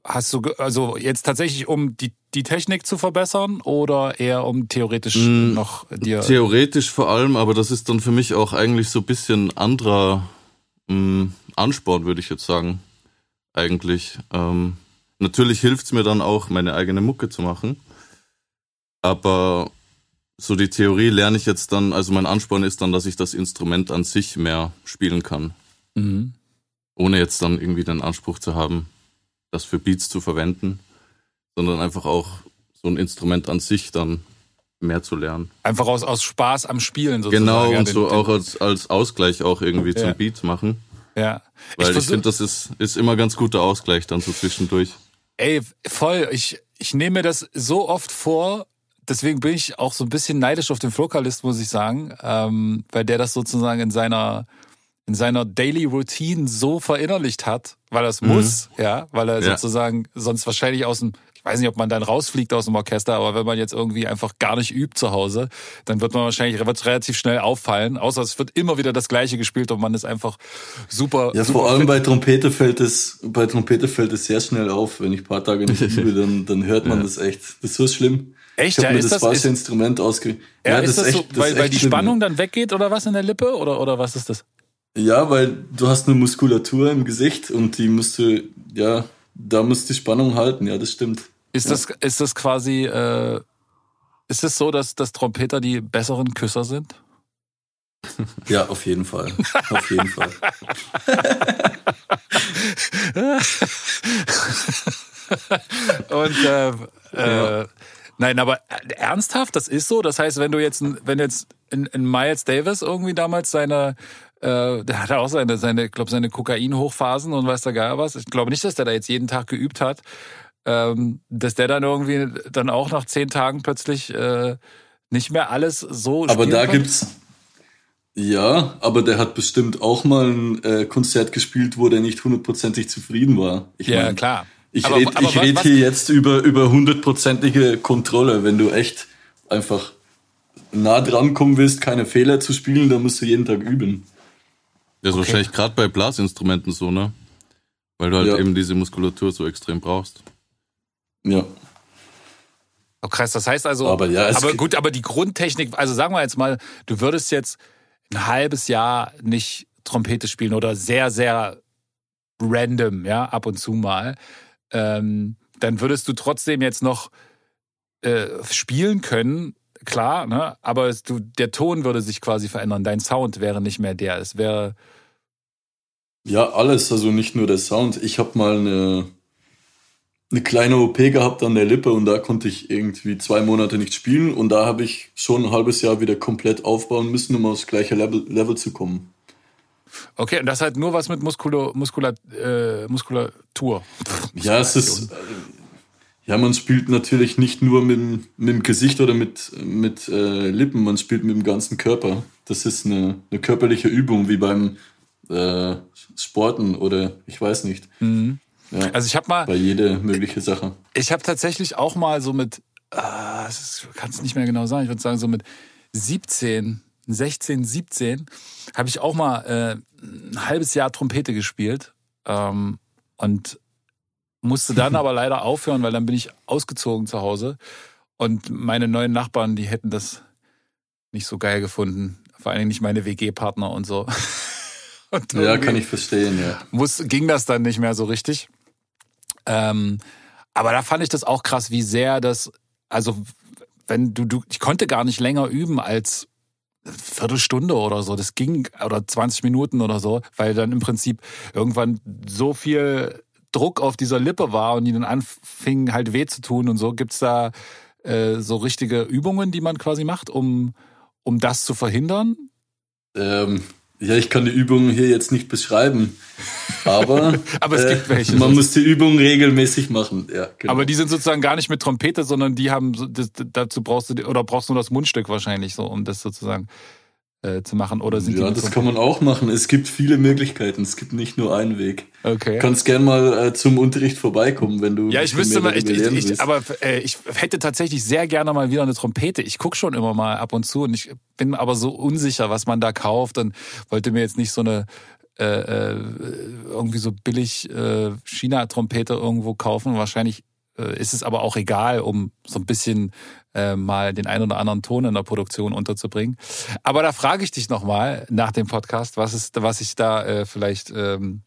hast du also jetzt tatsächlich um die, die Technik zu verbessern oder eher um theoretisch Mm, noch dir. Theoretisch vor allem, aber das ist dann für mich auch eigentlich so ein bisschen anderer mh, Ansporn, würde ich jetzt sagen. Eigentlich. Ähm, natürlich hilft es mir dann auch, meine eigene Mucke zu machen. Aber so die Theorie lerne ich jetzt dann, also mein Ansporn ist dann, dass ich das Instrument an sich mehr spielen kann. Mhm. ohne jetzt dann irgendwie den Anspruch zu haben, das für Beats zu verwenden, sondern einfach auch so ein Instrument an sich dann mehr zu lernen. Einfach aus, aus Spaß am Spielen sozusagen. Genau, ja, und den- so den- auch als, als Ausgleich auch irgendwie Ja. zum Beat machen. Ja. Weil ich, versuch- finde, das ist, ist immer ganz guter Ausgleich dann so zwischendurch. Ey, voll. Ich, ich nehme mir das so oft vor. Deswegen bin ich auch so ein bisschen neidisch auf den Flokalist, muss ich sagen, ähm, weil der das sozusagen in seiner in seiner Daily Routine so verinnerlicht hat, weil er es muss, ja, weil er Ja. sozusagen sonst wahrscheinlich aus dem, ich weiß nicht, ob man dann rausfliegt aus dem Orchester, aber wenn man jetzt irgendwie einfach gar nicht übt zu Hause, dann wird man wahrscheinlich wird's relativ schnell auffallen, außer es wird immer wieder das Gleiche gespielt und man ist einfach super. Ja, super vor allem fit. bei Trompete fällt es, bei Trompete fällt es sehr schnell auf. Wenn ich ein paar Tage nicht übe, dann, dann hört man das echt. Das ist so schlimm. Echt? Ich Ja, mir ist das, das- Instrument ausge... Ja, ist das, echt- so, das weil, weil echt die schlimm. Spannung dann weggeht oder was in der Lippe oder, oder was ist das? Ja, weil du hast eine Muskulatur im Gesicht und die musst du, ja, da musst du die Spannung halten. Ja, das stimmt. Ist das, ist das quasi, äh, ist es so, dass, dass Trompeter die besseren Küsser sind? Ja, auf jeden Fall. Auf jeden Fall. Und äh, äh, nein, aber ernsthaft, das ist so. Das heißt, wenn du jetzt, wenn jetzt in, in Miles Davis irgendwie damals seine, äh, der hatte auch seine, seine, ich glaube seine Kokain-Hochphasen und weiß der Geil was. Ich glaube nicht, dass der da jetzt jeden Tag geübt hat, ähm, dass der dann irgendwie dann auch nach zehn Tagen plötzlich äh, nicht mehr alles so. Aber da kann. gibt's, ja, aber der hat bestimmt auch mal ein äh, Konzert gespielt, wo der nicht hundertprozentig zufrieden war. Ich Ja, mein, klar. Ich rede red hier jetzt über über hundertprozentige Kontrolle. Wenn du echt einfach nah dran kommen willst, keine Fehler zu spielen, dann musst du jeden Tag üben. Das ist wahrscheinlich gerade bei Blasinstrumenten so, ne? Weil du halt Ja. eben diese Muskulatur so extrem brauchst. Ja. Oh, krass, das heißt also, Aber ja, aber gut, aber die Grundtechnik, also sagen wir jetzt mal, du würdest jetzt ein halbes Jahr nicht Trompete spielen oder sehr, sehr random, ja, ab und zu mal, ähm, dann würdest du trotzdem jetzt noch äh, spielen können, klar, ne? aber es, du, der Ton würde sich quasi verändern, dein Sound wäre nicht mehr der, es wäre, Ja, alles, also nicht nur der Sound. Ich habe mal eine, eine kleine OP gehabt an der Lippe und da konnte ich irgendwie zwei Monate nicht spielen und da habe ich schon ein halbes Jahr wieder komplett aufbauen müssen, um aufs gleiche Level, Level zu kommen. Okay, und das hat nur was mit Muskulo, Muskula, äh, Muskulatur. Ja, es ist. Ja, man spielt natürlich nicht nur mit, dem- mit dem Gesicht oder mit, mit äh, Lippen, man spielt mit dem ganzen Körper. Das ist eine, eine körperliche Übung, wie beim äh, Sporten oder ich weiß nicht. Ja, Also ich habe mal, bei jede mögliche Sache. Ich habe tatsächlich auch mal so mit, äh, ich kann es nicht mehr genau sagen, ich würde sagen so mit 17, 16, 17, habe ich auch mal äh, ein halbes Jahr Trompete gespielt ähm, und musste dann aber leider aufhören, weil dann bin ich ausgezogen zu Hause und meine neuen Nachbarn, die hätten das nicht so geil gefunden. Vor allen Dingen nicht meine WG-Partner und so. Und Ja, kann ich verstehen, ja. muss, ging das dann nicht mehr so richtig. Ähm, aber da fand ich das auch krass, wie sehr das, also wenn du, du, ich konnte gar nicht länger üben als Viertelstunde oder so. Das ging, oder 20 Minuten oder so, weil dann im Prinzip irgendwann so viel Druck auf dieser Lippe war und die dann anfing halt weh zu tun und so. Gibt's da äh, so richtige Übungen, die man quasi macht, um, um das zu verhindern? Ähm, ja, ich kann die Übungen hier jetzt nicht beschreiben, aber, Aber es gibt welche. man muss die Übungen regelmäßig machen. Ja, genau. Aber die sind sozusagen gar nicht mit Trompete, sondern die haben das, dazu brauchst du oder brauchst du nur das Mundstück wahrscheinlich so, um das sozusagen äh, zu machen. Oder sind ja, das kann man auch machen. Es gibt viele Möglichkeiten. Es gibt nicht nur einen Weg. Okay. Du kannst gern mal äh, zum Unterricht vorbeikommen, wenn du ja, ich wüsste mal, ich, ich, ich, aber äh, ich hätte tatsächlich sehr gerne mal wieder eine Trompete. Ich gucke schon immer mal ab und zu und ich bin aber so unsicher, was man da kauft und wollte mir jetzt nicht so eine äh, äh, irgendwie so billig äh, China-Trompete irgendwo kaufen. Wahrscheinlich äh, ist es aber auch egal, um so ein bisschen äh, mal den ein oder anderen Ton in der Produktion unterzubringen. Aber da frage ich dich nochmal nach dem Podcast, was ist, was ich da äh, vielleicht, ähm,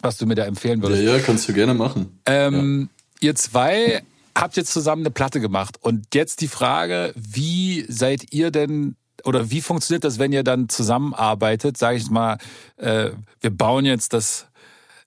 was du mir da empfehlen ja, würdest. ja, kannst du gerne machen. Ähm, Ihr zwei habt jetzt zusammen eine Platte gemacht. Und jetzt die Frage, wie seid ihr denn oder wie funktioniert das, wenn ihr dann zusammenarbeitet? Sage ich mal, äh, wir bauen jetzt das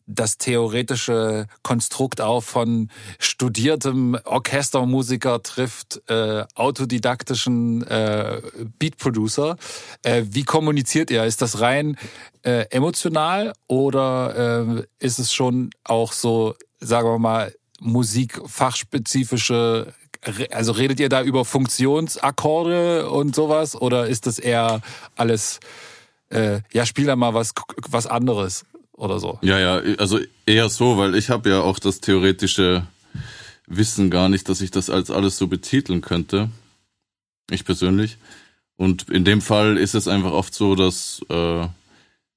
das theoretische Konstrukt auf von studiertem Orchestermusiker trifft äh, autodidaktischen äh, Beatproducer. Äh, wie kommuniziert ihr? Ist das rein äh, emotional oder äh, ist es schon auch so, sagen wir mal, musikfachspezifische also redet ihr da über Funktionsakkorde und sowas oder ist das eher alles äh, ja spiel da mal was was anderes oder so? Ja, ja, also eher so, weil ich habe ja auch das theoretische Wissen gar nicht, dass ich das als alles so betiteln könnte. Ich persönlich. Und in dem Fall ist es einfach oft so, dass äh,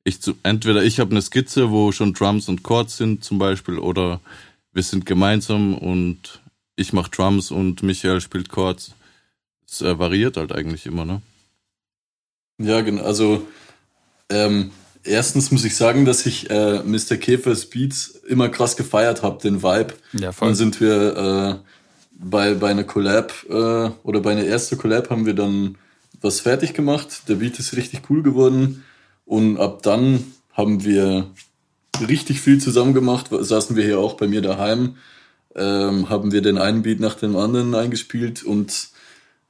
ich zu, entweder ich habe eine Skizze, wo schon Drums und Chords sind zum Beispiel, oder wir sind gemeinsam und ich mache Drums und Michael spielt Chords. Es äh, variiert halt eigentlich immer, ne? Ja, genau. Also ähm, erstens muss ich sagen, dass ich äh, Mr. Käfers Beats immer krass gefeiert habe, den Vibe. Ja, voll. Dann sind wir äh, bei, bei einer Collab äh, oder bei einer ersten Collab haben wir dann was fertig gemacht. Der Beat ist richtig cool geworden. Und ab dann haben wir richtig viel zusammen gemacht. Saßen wir hier auch bei mir daheim, ähm, haben wir den einen Beat nach dem anderen eingespielt und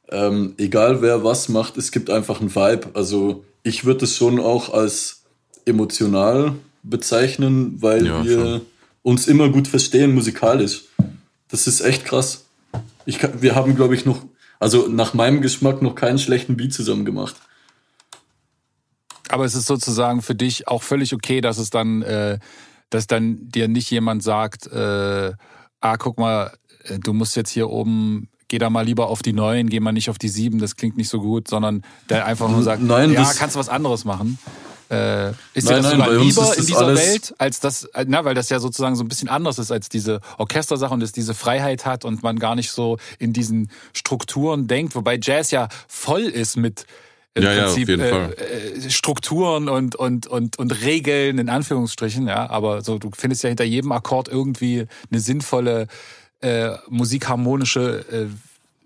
ähm, egal wer was macht, es gibt einfach einen Vibe. Also ich würde es schon auch als emotional bezeichnen, weil ja, wir schon. uns immer gut verstehen musikalisch. Das ist echt krass. Ich, wir haben, glaube ich, noch, also nach meinem Geschmack noch keinen schlechten Beat zusammen gemacht. Aber es ist sozusagen für dich auch völlig okay, dass es dann, äh, dass dann dir nicht jemand sagt, äh, ah, guck mal, äh, du musst jetzt hier oben geh da mal lieber auf die neuen, geh mal nicht auf die sieben, das klingt nicht so gut, sondern der einfach nur sagt, Nein, ja, kannst du was anderes machen. Äh, ist nein, dir das nein, sogar lieber in dieser Welt, als das, na, weil das ja sozusagen so ein bisschen anders ist als diese Orchestersache und es diese Freiheit hat und man gar nicht so in diesen Strukturen denkt, wobei Jazz ja voll ist mit im ja, Prinzip ja, äh, Strukturen und, und, und, und Regeln in Anführungsstrichen, ja, aber so du findest ja hinter jedem Akkord irgendwie eine sinnvolle äh, musikharmonische äh,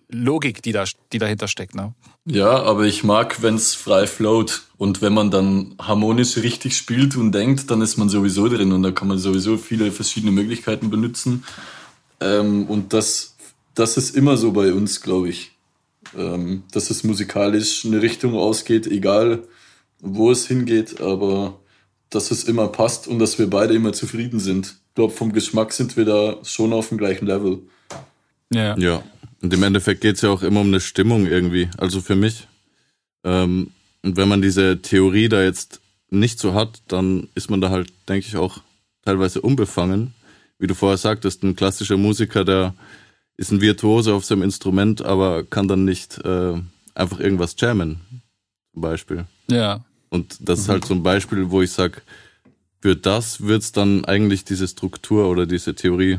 Logik, die da, die dahinter steckt. Ne? Ja, aber ich mag, wenn es frei float. Und wenn man dann harmonisch richtig spielt und denkt, dann ist man sowieso drin und da kann man sowieso viele verschiedene Möglichkeiten benutzen. Ähm, und das, das ist immer so bei uns, glaube ich. Ähm, dass es musikalisch eine Richtung ausgeht, egal wo es hingeht, aber dass es immer passt und dass wir beide immer zufrieden sind. Ich glaube, vom Geschmack sind wir da schon auf dem gleichen Level. Ja. Ja. Und im Endeffekt geht es ja auch immer um eine Stimmung irgendwie. Also für mich. Ähm, und wenn man diese Theorie da jetzt nicht so hat, dann ist man da halt, denke ich, auch teilweise unbefangen. Wie du vorher sagtest, ein klassischer Musiker, der ist ein Virtuose auf seinem Instrument, aber kann dann nicht äh, einfach irgendwas jammen, zum Beispiel. Ja. Und das mhm. ist halt so ein Beispiel, wo ich sag, für das wird's dann eigentlich diese Struktur oder diese Theorie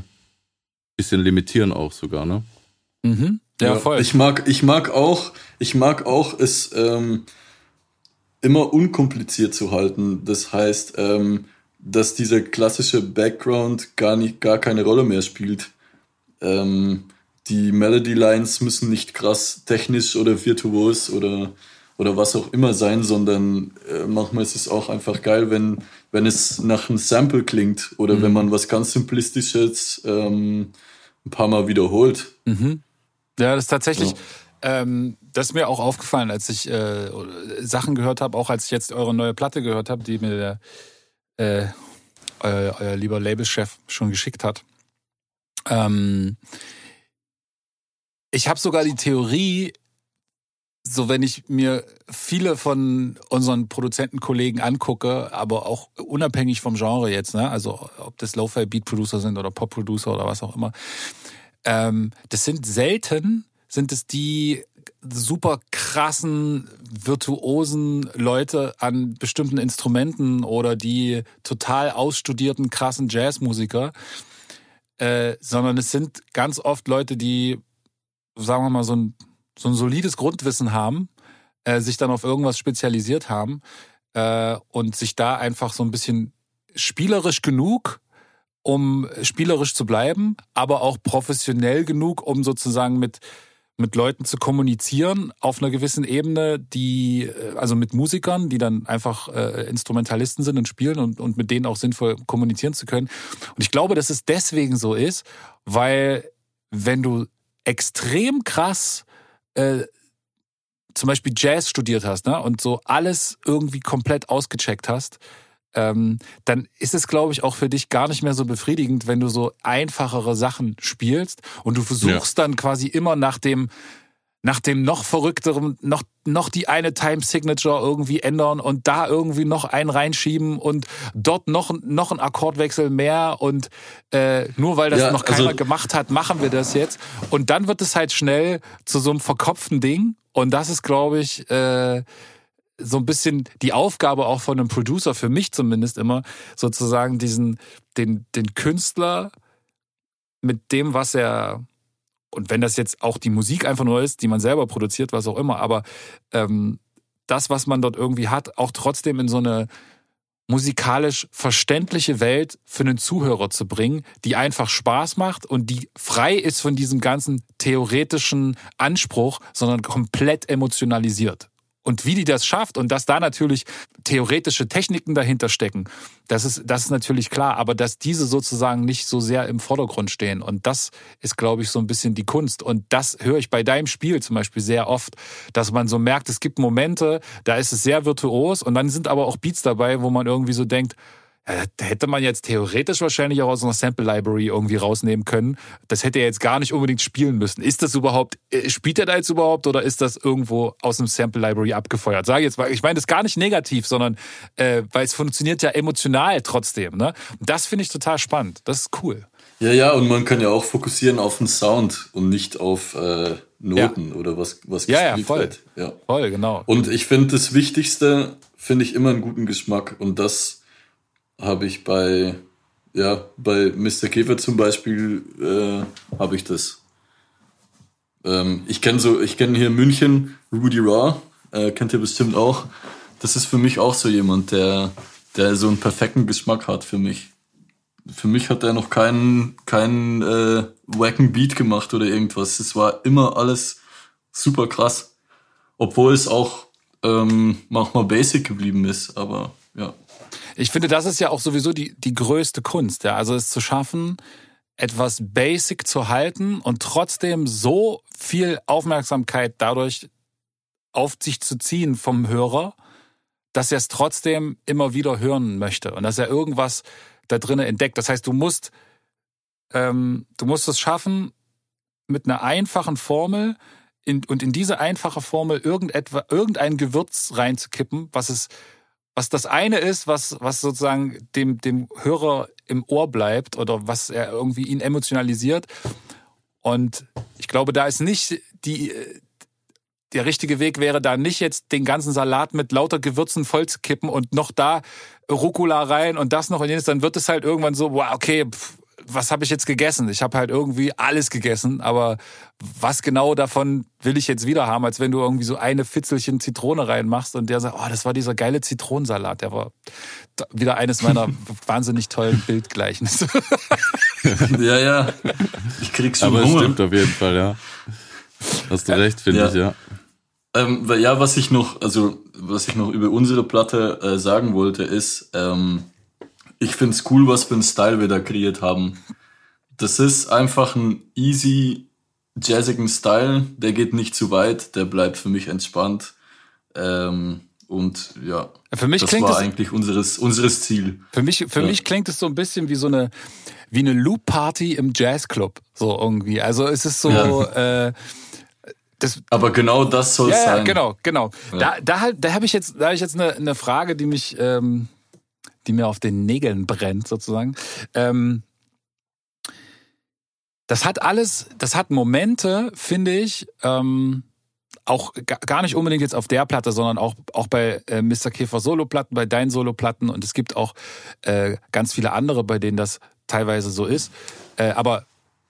bisschen limitieren auch sogar, ne? Mhm. Ja, voll. Ich mag, ich mag auch, ich mag auch es ähm, immer unkompliziert zu halten. Das heißt, ähm, dass dieser klassische Background gar nicht, gar keine Rolle mehr spielt. Ähm, die Melody Lines müssen nicht krass technisch oder virtuos oder oder was auch immer sein, sondern äh, manchmal ist es auch einfach geil, wenn wenn es nach einem Sample klingt oder mhm. wenn man was ganz simplistisches ähm, ein paar Mal wiederholt. Mhm. Ja, das ist tatsächlich. Ja. Ähm, das ist mir auch aufgefallen, als ich äh, Sachen gehört habe, auch als ich jetzt eure neue Platte gehört habe, die mir der äh, euer, euer lieber Labelchef schon geschickt hat. Ähm, ich habe sogar die Theorie, so wenn ich mir viele von unseren Produzentenkollegen angucke, aber auch unabhängig vom Genre jetzt, ne? also ob das Lo-Fi Beat Producer sind oder Pop Producer oder was auch immer, ähm, das sind selten, sind es die super krassen, virtuosen Leute an bestimmten Instrumenten oder die total ausstudierten, krassen Jazzmusiker, äh, sondern es sind ganz oft Leute, die, sagen wir mal, so ein, so ein solides Grundwissen haben, äh, sich dann auf irgendwas spezialisiert haben äh, und sich da einfach so ein bisschen spielerisch genug um spielerisch zu bleiben, aber auch professionell genug, um sozusagen mit mit Leuten zu kommunizieren auf einer gewissen Ebene, die, äh, also mit Musikern, die dann einfach äh, Instrumentalisten sind und spielen und, und mit denen auch sinnvoll kommunizieren zu können. Und ich glaube, dass es deswegen so ist, weil wenn du extrem krass äh, zum Beispiel Jazz studiert hast ne, und so alles irgendwie komplett ausgecheckt hast, ähm, dann ist es, glaube ich, auch für dich gar nicht mehr so befriedigend, wenn du so einfachere Sachen spielst und du versuchst ja. dann quasi immer nach dem nach dem noch verrückteren, noch, noch die eine Time Signature irgendwie ändern und da irgendwie noch einen reinschieben und dort noch, noch ein Akkordwechsel mehr und äh, nur weil das ja, noch keiner also, gemacht hat, machen wir das jetzt. Und dann wird es halt schnell zu so einem verkopften Ding. Und das ist, glaube ich, äh, so ein bisschen die Aufgabe auch von einem Producer, für mich zumindest immer, sozusagen diesen, den, den Künstler mit dem, was er, und wenn das jetzt auch die Musik einfach nur ist, die man selber produziert, was auch immer, aber ähm, das, was man dort irgendwie hat, auch trotzdem in so eine musikalisch verständliche Welt für einen Zuhörer zu bringen, die einfach Spaß macht und die frei ist von diesem ganzen theoretischen Anspruch, sondern komplett emotionalisiert. Und wie die das schafft und dass da natürlich theoretische Techniken dahinter stecken, das ist, das ist natürlich klar. Aber dass diese sozusagen nicht so sehr im Vordergrund stehen. Und das ist, glaube ich, so ein bisschen die Kunst. Und das höre ich bei deinem Spiel zum Beispiel sehr oft, dass man so merkt, es gibt Momente, da ist es sehr virtuos und dann sind aber auch Beats dabei, wo man irgendwie so denkt, hätte man jetzt theoretisch wahrscheinlich auch aus einer Sample Library irgendwie rausnehmen können. Das hätte er jetzt gar nicht unbedingt spielen müssen. Ist das überhaupt, äh, spielt er da jetzt überhaupt oder ist das irgendwo aus einem Sample Library abgefeuert? Sage jetzt, weil ich meine das gar nicht negativ, sondern äh, weil es funktioniert ja emotional trotzdem. Ne? Das finde ich total spannend. Das ist cool. Ja, ja, und man kann ja auch fokussieren auf den Sound und nicht auf äh, Noten ja. oder was, was gespielt ja, ja, voll. wird. Ja, voll, genau. Und ich finde, das Wichtigste finde ich immer einen guten Geschmack und das habe ich bei, ja, bei Mr. Käfer zum Beispiel, äh, habe ich das. Ähm, ich kenne so, ich kenne hier München Rudy Raw, äh, kennt ihr bestimmt auch. Das ist für mich auch so jemand, der, der so einen perfekten Geschmack hat für mich. Für mich hat er noch keinen, keinen äh, wacken Beat gemacht oder irgendwas. Es war immer alles super krass. Obwohl es auch ähm, manchmal basic geblieben ist, aber ja. Ich finde, das ist ja auch sowieso die, die größte Kunst, ja. Also es zu schaffen, etwas basic zu halten und trotzdem so viel Aufmerksamkeit dadurch auf sich zu ziehen vom Hörer, dass er es trotzdem immer wieder hören möchte und dass er irgendwas da drinnen entdeckt. Das heißt, du musst, ähm, du musst es schaffen, mit einer einfachen Formel in, und in diese einfache Formel irgendetwa, irgendein Gewürz reinzukippen, was es was das eine ist, was, was sozusagen dem, dem Hörer im Ohr bleibt oder was er irgendwie ihn emotionalisiert. Und ich glaube, da ist nicht die, der richtige Weg wäre da nicht jetzt den ganzen Salat mit lauter Gewürzen voll zu kippen und noch da Rucola rein und das noch und jenes, dann wird es halt irgendwann so, wow, okay, pff, was habe ich jetzt gegessen? Ich habe halt irgendwie alles gegessen, aber was genau davon will ich jetzt wieder haben, als wenn du irgendwie so eine Fitzelchen Zitrone reinmachst und der sagt, oh, das war dieser geile Zitronensalat, der war wieder eines meiner wahnsinnig tollen Bildgleichnisse. ja, ja. Ich krieg schon Aber es stimmt auf jeden Fall, ja. Hast du recht, finde ja. ich, ja. Ähm, ja, was ich noch, also was ich noch über unsere Platte äh, sagen wollte, ist, ähm, ich finde es cool, was für einen Style wir da kreiert haben. Das ist einfach ein easy, jazzigen Style. Der geht nicht zu weit, der bleibt für mich entspannt. Ähm, und ja, für mich das klingt war eigentlich unseres, unseres Ziel. Für mich, für ja. mich klingt es so ein bisschen wie so eine, wie eine Loop-Party im Jazzclub. So irgendwie. Also es ist so, ja. äh, das, aber genau das soll es ja, sein. Ja, genau, genau. Ja. Da, da, halt, da habe ich jetzt, da habe ich jetzt eine, eine Frage, die mich, ähm, die mir auf den Nägeln brennt, sozusagen. Ähm, das hat alles, das hat Momente, finde ich, ähm, auch gar nicht unbedingt jetzt auf der Platte, sondern auch, auch bei äh, Mr. Käfer Solo-Platten, bei deinen Solo-Platten und es gibt auch äh, ganz viele andere, bei denen das teilweise so ist, äh, aber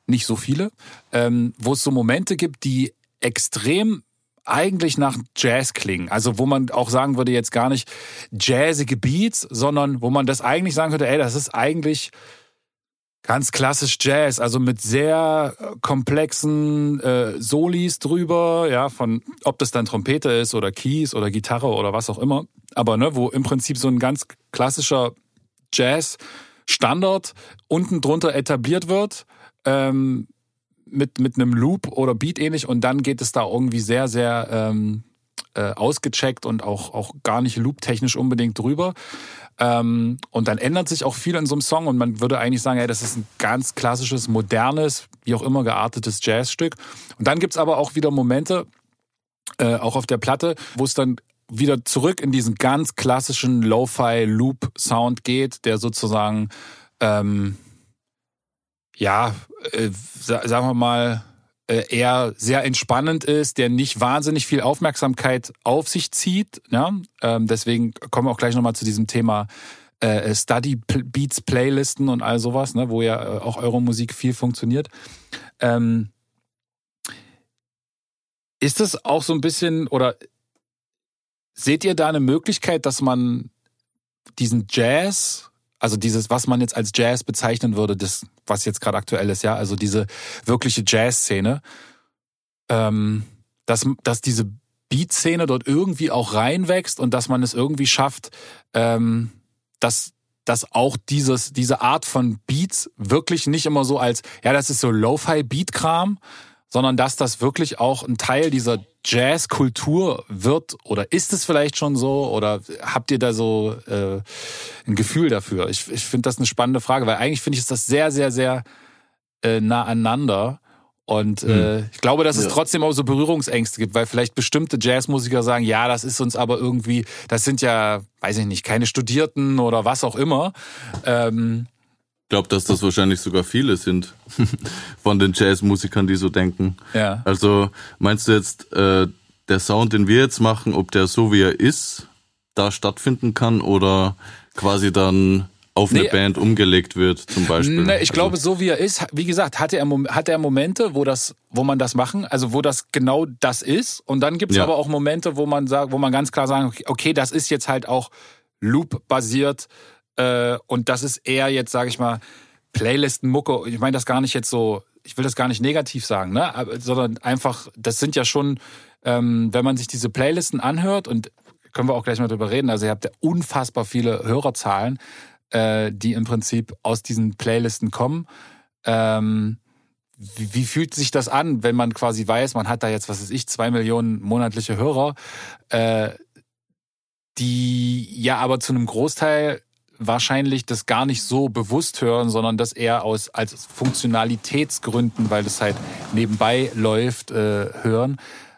nicht so viele, ähm, wo es so Momente gibt, die extrem eigentlich nach Jazz klingen. Also wo man auch sagen würde, jetzt gar nicht jazzige Beats, sondern wo man das eigentlich sagen könnte, ey, das ist eigentlich Ganz klassisch Jazz, also mit sehr äh, komplexen äh, Solis drüber, ja, von ob das dann Trompete ist oder Keys oder Gitarre oder was auch immer. Aber ne, wo im Prinzip so ein ganz klassischer Jazz-Standard unten drunter etabliert wird, ähm, mit, mit einem Loop oder Beat ähnlich und dann geht es da irgendwie sehr, sehr ähm, äh, ausgecheckt und auch, auch gar nicht loop-technisch unbedingt drüber. Ähm, und dann ändert sich auch viel in so einem Song und man würde eigentlich sagen, hey, das ist ein ganz klassisches, modernes, wie auch immer geartetes Jazzstück. Und dann gibt's aber auch wieder Momente, äh, auch auf der Platte, wo es dann wieder zurück in diesen ganz klassischen Lo-Fi-Loop-Sound geht, der sozusagen, ähm, ja, äh, sagen wir mal, äh, eher sehr entspannend ist, der nicht wahnsinnig viel Aufmerksamkeit auf sich zieht. Ja? Ähm, deswegen kommen wir auch gleich nochmal zu diesem Thema äh, Study Beats Playlisten und all sowas, ne, wo ja äh, auch Euromusik viel funktioniert. Ähm, ist das auch so ein bisschen oder seht ihr da eine Möglichkeit, dass man diesen Jazz also dieses, was man jetzt als Jazz bezeichnen würde, das, was jetzt gerade aktuell ist, ja, also diese wirkliche Jazz-Szene, ähm, dass, dass diese Beat-Szene dort irgendwie auch reinwächst und dass man es irgendwie schafft, ähm, dass, dass auch dieses, diese Art von Beats wirklich nicht immer so als, ja, das ist so Lo-Fi-Beat-Kram, sondern dass das wirklich auch ein Teil dieser Jazzkultur wird oder ist es vielleicht schon so oder habt ihr da so äh, ein Gefühl dafür? Ich, ich finde das eine spannende Frage, weil eigentlich finde ich ist das sehr, sehr, sehr äh, nah aneinander. Und äh, hm. ich glaube, dass es ja. trotzdem auch so Berührungsängste gibt, weil vielleicht bestimmte Jazzmusiker sagen, ja, das ist uns aber irgendwie, das sind ja, weiß ich nicht, keine Studierten oder was auch immer. Ähm, glaube, dass das wahrscheinlich sogar viele sind von den Jazzmusikern, die so denken. Ja. Also meinst du jetzt, äh, der Sound, den wir jetzt machen, ob der so wie er ist, da stattfinden kann oder quasi dann auf eine nee, Band umgelegt wird, zum Beispiel. Nee, ich also. glaube, so wie er ist, wie gesagt, hat er, hat er Momente, wo das, wo man das machen, also wo das genau das ist. Und dann gibt es ja. aber auch Momente, wo man sagt, wo man ganz klar sagen, okay, das ist jetzt halt auch Loop-basiert äh, und das ist eher jetzt, sage ich mal, Playlisten-Mucke. Ich meine das gar nicht jetzt so, ich will das gar nicht negativ sagen, ne? sondern einfach, das sind ja schon, ähm, wenn man sich diese Playlisten anhört und können wir auch gleich mal drüber reden. Also ihr habt ja unfassbar viele Hörerzahlen, äh, die im Prinzip aus diesen Playlisten kommen. Ähm, wie, wie fühlt sich das an, wenn man quasi weiß, man hat da jetzt, was weiß ich, zwei Millionen monatliche Hörer, äh, die ja aber zu einem Großteil wahrscheinlich das gar nicht so bewusst hören, sondern das eher aus als Funktionalitätsgründen, weil das halt nebenbei läuft, äh, hören.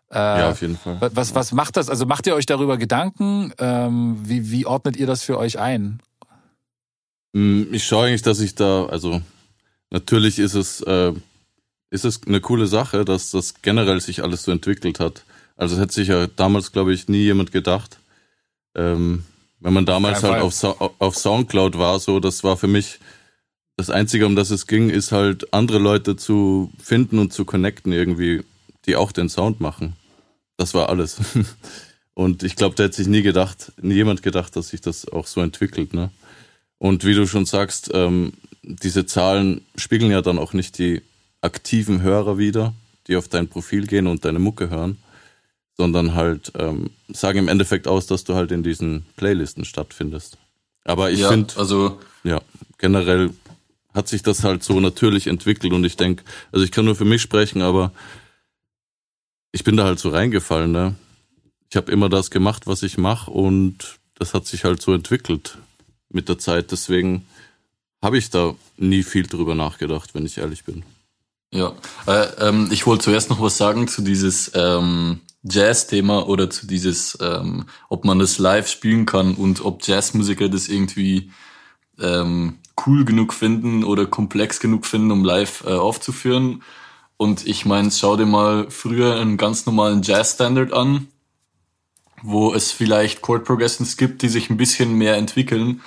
Äh, ja, auf jeden Fall. Was, was macht das? Also macht ihr euch darüber Gedanken? Ähm, wie, wie ordnet ihr das für euch ein? Mm, ich schaue eigentlich, dass ich da, also natürlich ist es, äh, ist es eine coole Sache, dass das generell sich alles so entwickelt hat. Also hätte sich ja damals, glaube ich, nie jemand gedacht. Ähm, wenn man damals halt auf, auf Soundcloud war, so, das war für mich das Einzige, um das es ging, ist halt andere Leute zu finden und zu connecten irgendwie, die auch den Sound machen. Das war alles. Und ich glaube, da hätte sich nie gedacht, nie jemand gedacht, dass sich das auch so entwickelt, ne? Und wie du schon sagst, ähm, diese Zahlen spiegeln ja dann auch nicht die aktiven Hörer wieder, die auf dein Profil gehen und deine Mucke hören, sondern halt ähm, sagen im Endeffekt aus, dass du halt in diesen Playlisten stattfindest. Aber ich ja, finde, also ja, generell hat sich das halt so natürlich entwickelt und ich denke, also ich kann nur für mich sprechen, aber ich bin da halt so reingefallen, ne? Ich habe immer das gemacht, was ich mache und das hat sich halt so entwickelt mit der Zeit. Deswegen habe ich da nie viel drüber nachgedacht, wenn ich ehrlich bin. Ja, äh, ähm, ich wollte zuerst noch was sagen zu dieses ähm, Jazz-Thema oder zu dieses, ähm, ob man das live spielen kann und ob Jazzmusiker das irgendwie ähm, cool genug finden oder komplex genug finden, um live äh, aufzuführen. Und ich meine, schau dir mal früher einen ganz normalen Jazz-Standard an, wo es vielleicht Chord Progressions gibt, die sich ein bisschen mehr entwickeln,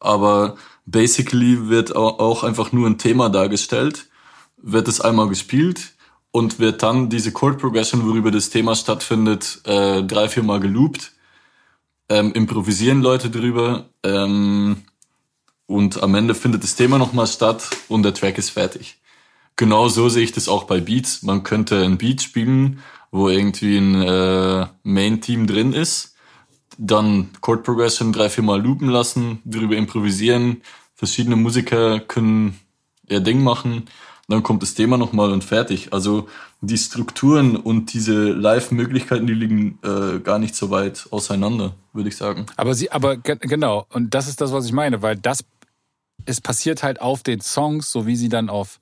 aber basically wird auch einfach nur ein Thema dargestellt, wird es einmal gespielt, und wird dann diese Chord Progression, worüber das Thema stattfindet, äh, drei, vier Mal geloopt. Ähm, improvisieren Leute drüber ähm, und am Ende findet das Thema nochmal statt und der Track ist fertig. Genau so sehe ich das auch bei Beats. Man könnte ein Beat spielen, wo irgendwie ein äh, Main-Team drin ist, dann Chord Progression drei, vier Mal loopen lassen, darüber improvisieren, verschiedene Musiker können ihr Ding machen, dann kommt das Thema nochmal und fertig. Also die Strukturen und diese Live-Möglichkeiten, die liegen äh, gar nicht so weit auseinander, würde ich sagen. Aber sie, aber genau, und das ist das, was ich meine, weil das, es passiert halt auf den Songs, so wie sie dann auf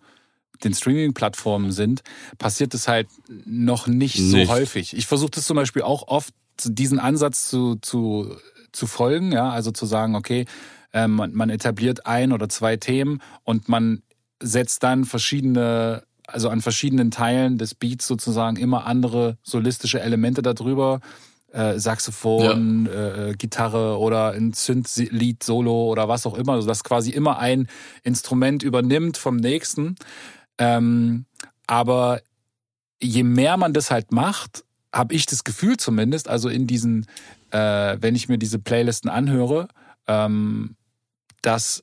den Streaming-Plattformen sind, passiert es halt noch nicht, nicht. so häufig. Ich versuche das zum Beispiel auch oft, diesen Ansatz zu, zu, zu folgen, ja, also zu sagen, okay, ähm, man, man etabliert ein oder zwei Themen und man setzt dann verschiedene also an verschiedenen Teilen des Beats sozusagen immer andere solistische Elemente darüber. Äh, Saxophon, ja. äh, Gitarre oder ein Synth-Lied, Solo oder was auch immer, also dass quasi immer ein Instrument übernimmt vom nächsten. Ähm, aber je mehr man das halt macht, habe ich das Gefühl zumindest, also in diesen, äh, wenn ich mir diese Playlisten anhöre, ähm, dass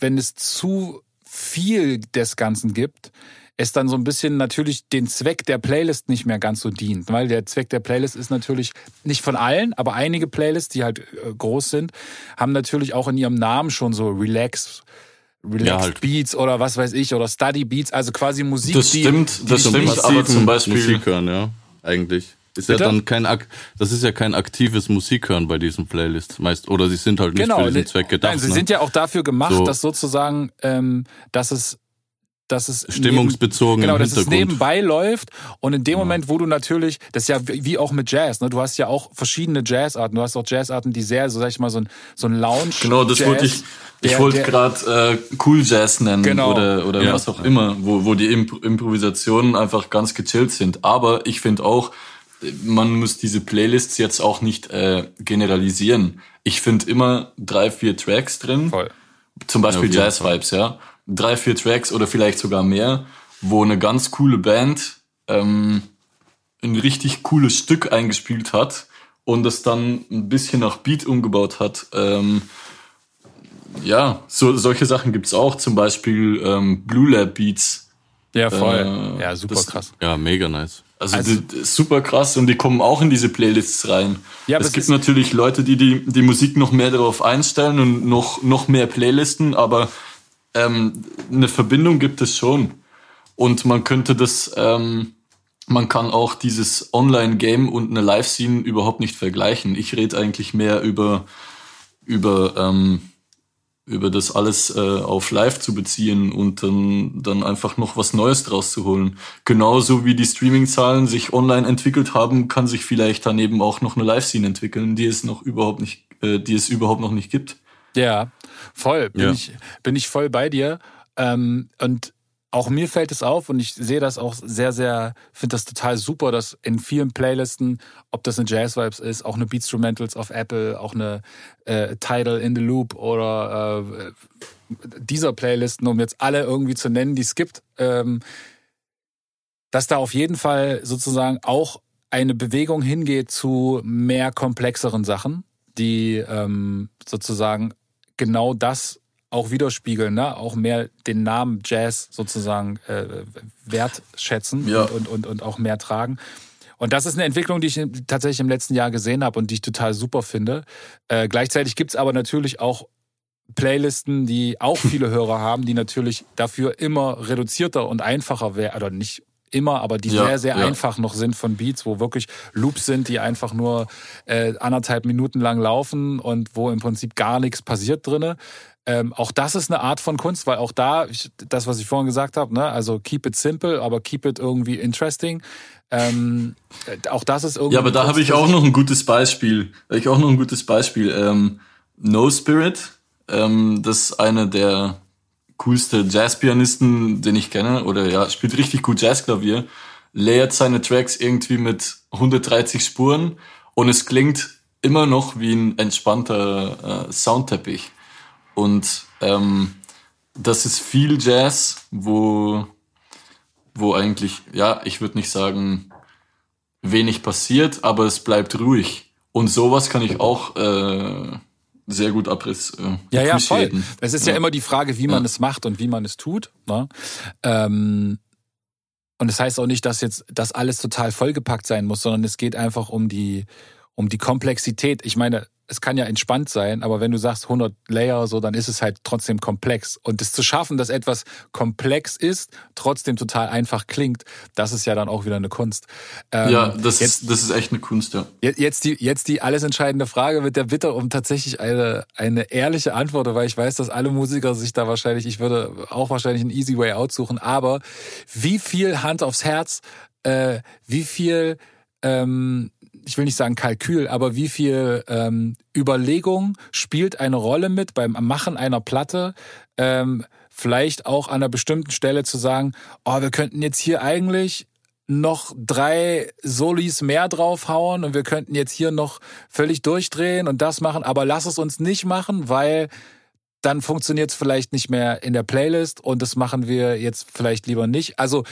wenn es zu viel des Ganzen gibt, es dann so ein bisschen natürlich den Zweck der Playlist nicht mehr ganz so dient. Weil der Zweck der Playlist ist natürlich nicht von allen, aber einige Playlists, die halt äh, groß sind, haben natürlich auch in ihrem Namen schon so Relax. Relaxed ja, halt. Beats oder was weiß ich oder Study Beats, also quasi Musik. Das stimmt, die, das die stimmt, aber zum Beispiel Musik hören, ja, eigentlich. Ist Bitte? ja dann kein das ist ja kein aktives Musikhören bei diesen Playlists meist oder sie sind halt nicht genau, für diesen Zweck gedacht. Nein, sie ne? sind ja auch dafür gemacht, so. dass sozusagen, ähm, dass es dass es stimmungsbezogen neben, genau, dass es nebenbei läuft und in dem Moment, wo du natürlich, das ist ja wie auch mit Jazz, ne? Du hast ja auch verschiedene Jazzarten. Du hast auch Jazzarten, die sehr, so sag ich mal, so ein so ein Lounge. Genau, das Jazz, wollte ich. Ich wollte gerade äh, Cool Jazz nennen genau. oder oder ja. was auch immer, wo wo die Imp Improvisationen einfach ganz gechillt sind. Aber ich finde auch, man muss diese Playlists jetzt auch nicht äh, generalisieren. Ich finde immer drei, vier Tracks drin. Voll. Zum Beispiel ja, Jazz Vibes, ja drei, vier Tracks oder vielleicht sogar mehr, wo eine ganz coole Band ähm, ein richtig cooles Stück eingespielt hat und das dann ein bisschen nach Beat umgebaut hat. Ähm, ja, so, solche Sachen gibt's auch, zum Beispiel ähm, Blue Lab Beats. Ja, voll. Äh, ja, super das, krass. Ja, mega nice. Also, also super krass und die kommen auch in diese Playlists rein. Ja, es gibt natürlich Leute, die, die die Musik noch mehr darauf einstellen und noch, noch mehr Playlisten, aber ähm, eine Verbindung gibt es schon. Und man könnte das, ähm, man kann auch dieses Online-Game und eine Live-Scene überhaupt nicht vergleichen. Ich rede eigentlich mehr über, über, ähm, über das alles äh, auf Live zu beziehen und dann, dann einfach noch was Neues draus zu holen. Genauso wie die Streaming-Zahlen sich online entwickelt haben, kann sich vielleicht daneben auch noch eine Live-Scene entwickeln, die es noch überhaupt nicht, äh, die es überhaupt noch nicht gibt. Ja, voll. Bin, ja. Ich, bin ich voll bei dir. Ähm, und auch mir fällt es auf und ich sehe das auch sehr, sehr, finde das total super, dass in vielen Playlisten, ob das eine Jazz Vibes ist, auch eine Beatstrumentals auf Apple, auch eine äh, Tidal in the Loop oder äh, dieser Playlisten, um jetzt alle irgendwie zu nennen, die es gibt, ähm, dass da auf jeden Fall sozusagen auch eine Bewegung hingeht zu mehr komplexeren Sachen, die ähm, sozusagen genau das auch widerspiegeln, ne? auch mehr den Namen Jazz sozusagen äh, wertschätzen ja. und, und, und auch mehr tragen. Und das ist eine Entwicklung, die ich tatsächlich im letzten Jahr gesehen habe und die ich total super finde. Äh, gleichzeitig gibt's aber natürlich auch Playlisten, die auch viele Hörer haben, die natürlich dafür immer reduzierter und einfacher wären, oder nicht immer, aber die ja, sehr, sehr ja. einfach noch sind von Beats, wo wirklich Loops sind, die einfach nur äh, anderthalb Minuten lang laufen und wo im Prinzip gar nichts passiert drinne. Ähm, auch das ist eine Art von Kunst, weil auch da, ich, das, was ich vorhin gesagt habe, ne, also keep it simple, aber keep it irgendwie interesting. Ähm, äh, auch das ist irgendwie. Ja, aber da habe ich auch noch ein gutes Beispiel. Habe ich auch noch ein gutes Beispiel. Ähm, no Spirit, ähm, das ist eine der coolste Jazzpianisten, den ich kenne, oder ja, spielt richtig gut Jazzklavier, layert seine Tracks irgendwie mit 130 Spuren und es klingt immer noch wie ein entspannter äh, Soundteppich. Und ähm, das ist viel Jazz, wo, wo eigentlich, ja, ich würde nicht sagen, wenig passiert, aber es bleibt ruhig. Und sowas kann ich auch äh, sehr gut abriss. Äh, ja, ja, voll. Es ist ja. ja. immer die Frage, wie man ja. es macht und wie man es tut. Ne? Ähm, und das heißt auch nicht, dass jetzt das alles total vollgepackt sein muss, sondern es geht einfach um die, um die Komplexität. Ich meine, es kann ja entspannt sein, aber wenn du sagst 100 Layer, so, dann ist es halt trotzdem komplex. Und es zu schaffen, dass etwas komplex ist, trotzdem total einfach klingt, das ist ja dann auch wieder eine Kunst. Ähm, ja, das, jetzt, ist, das ist echt eine Kunst, ja. Jetzt die, jetzt die alles entscheidende Frage mit der Bitte um tatsächlich eine, eine ehrliche Antwort, weil ich weiß, dass alle Musiker sich da wahrscheinlich, ich würde auch wahrscheinlich einen easy way out suchen, aber wie viel Hand aufs Herz, äh, wie viel ähm, ich will nicht sagen Kalkül, aber wie viel ähm, Überlegung spielt eine Rolle mit beim Machen einer Platte? Ähm, vielleicht auch an einer bestimmten Stelle zu sagen, oh, wir könnten jetzt hier eigentlich noch drei Solis mehr draufhauen und wir könnten jetzt hier noch völlig durchdrehen und das machen, aber lass es uns nicht machen, weil dann funktioniert es vielleicht nicht mehr in der Playlist und das machen wir jetzt vielleicht lieber nicht. Also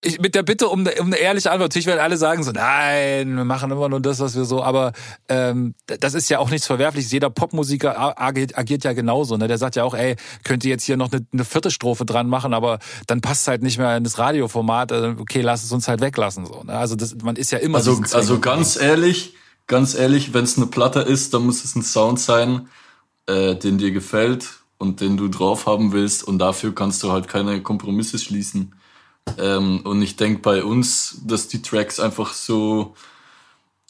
ich, mit der Bitte um, um eine ehrliche Antwort. Natürlich werden alle sagen so, nein, wir machen immer nur das, was wir so. Aber ähm, das ist ja auch nichts Verwerfliches. Jeder Popmusiker agiert, agiert ja genauso. Ne? Der sagt ja auch, ey, könnt ihr jetzt hier noch eine, eine vierte Strophe dran machen, aber dann passt es halt nicht mehr in das Radioformat. Äh, okay, lass es uns halt weglassen. So, ne? Also das, man ist ja immer. Also, also ganz ehrlich, ganz ehrlich, wenn es eine Platte ist, dann muss es ein Sound sein, äh, den dir gefällt und den du drauf haben willst. Und dafür kannst du halt keine Kompromisse schließen. Ähm, und ich denke bei uns, dass die Tracks einfach so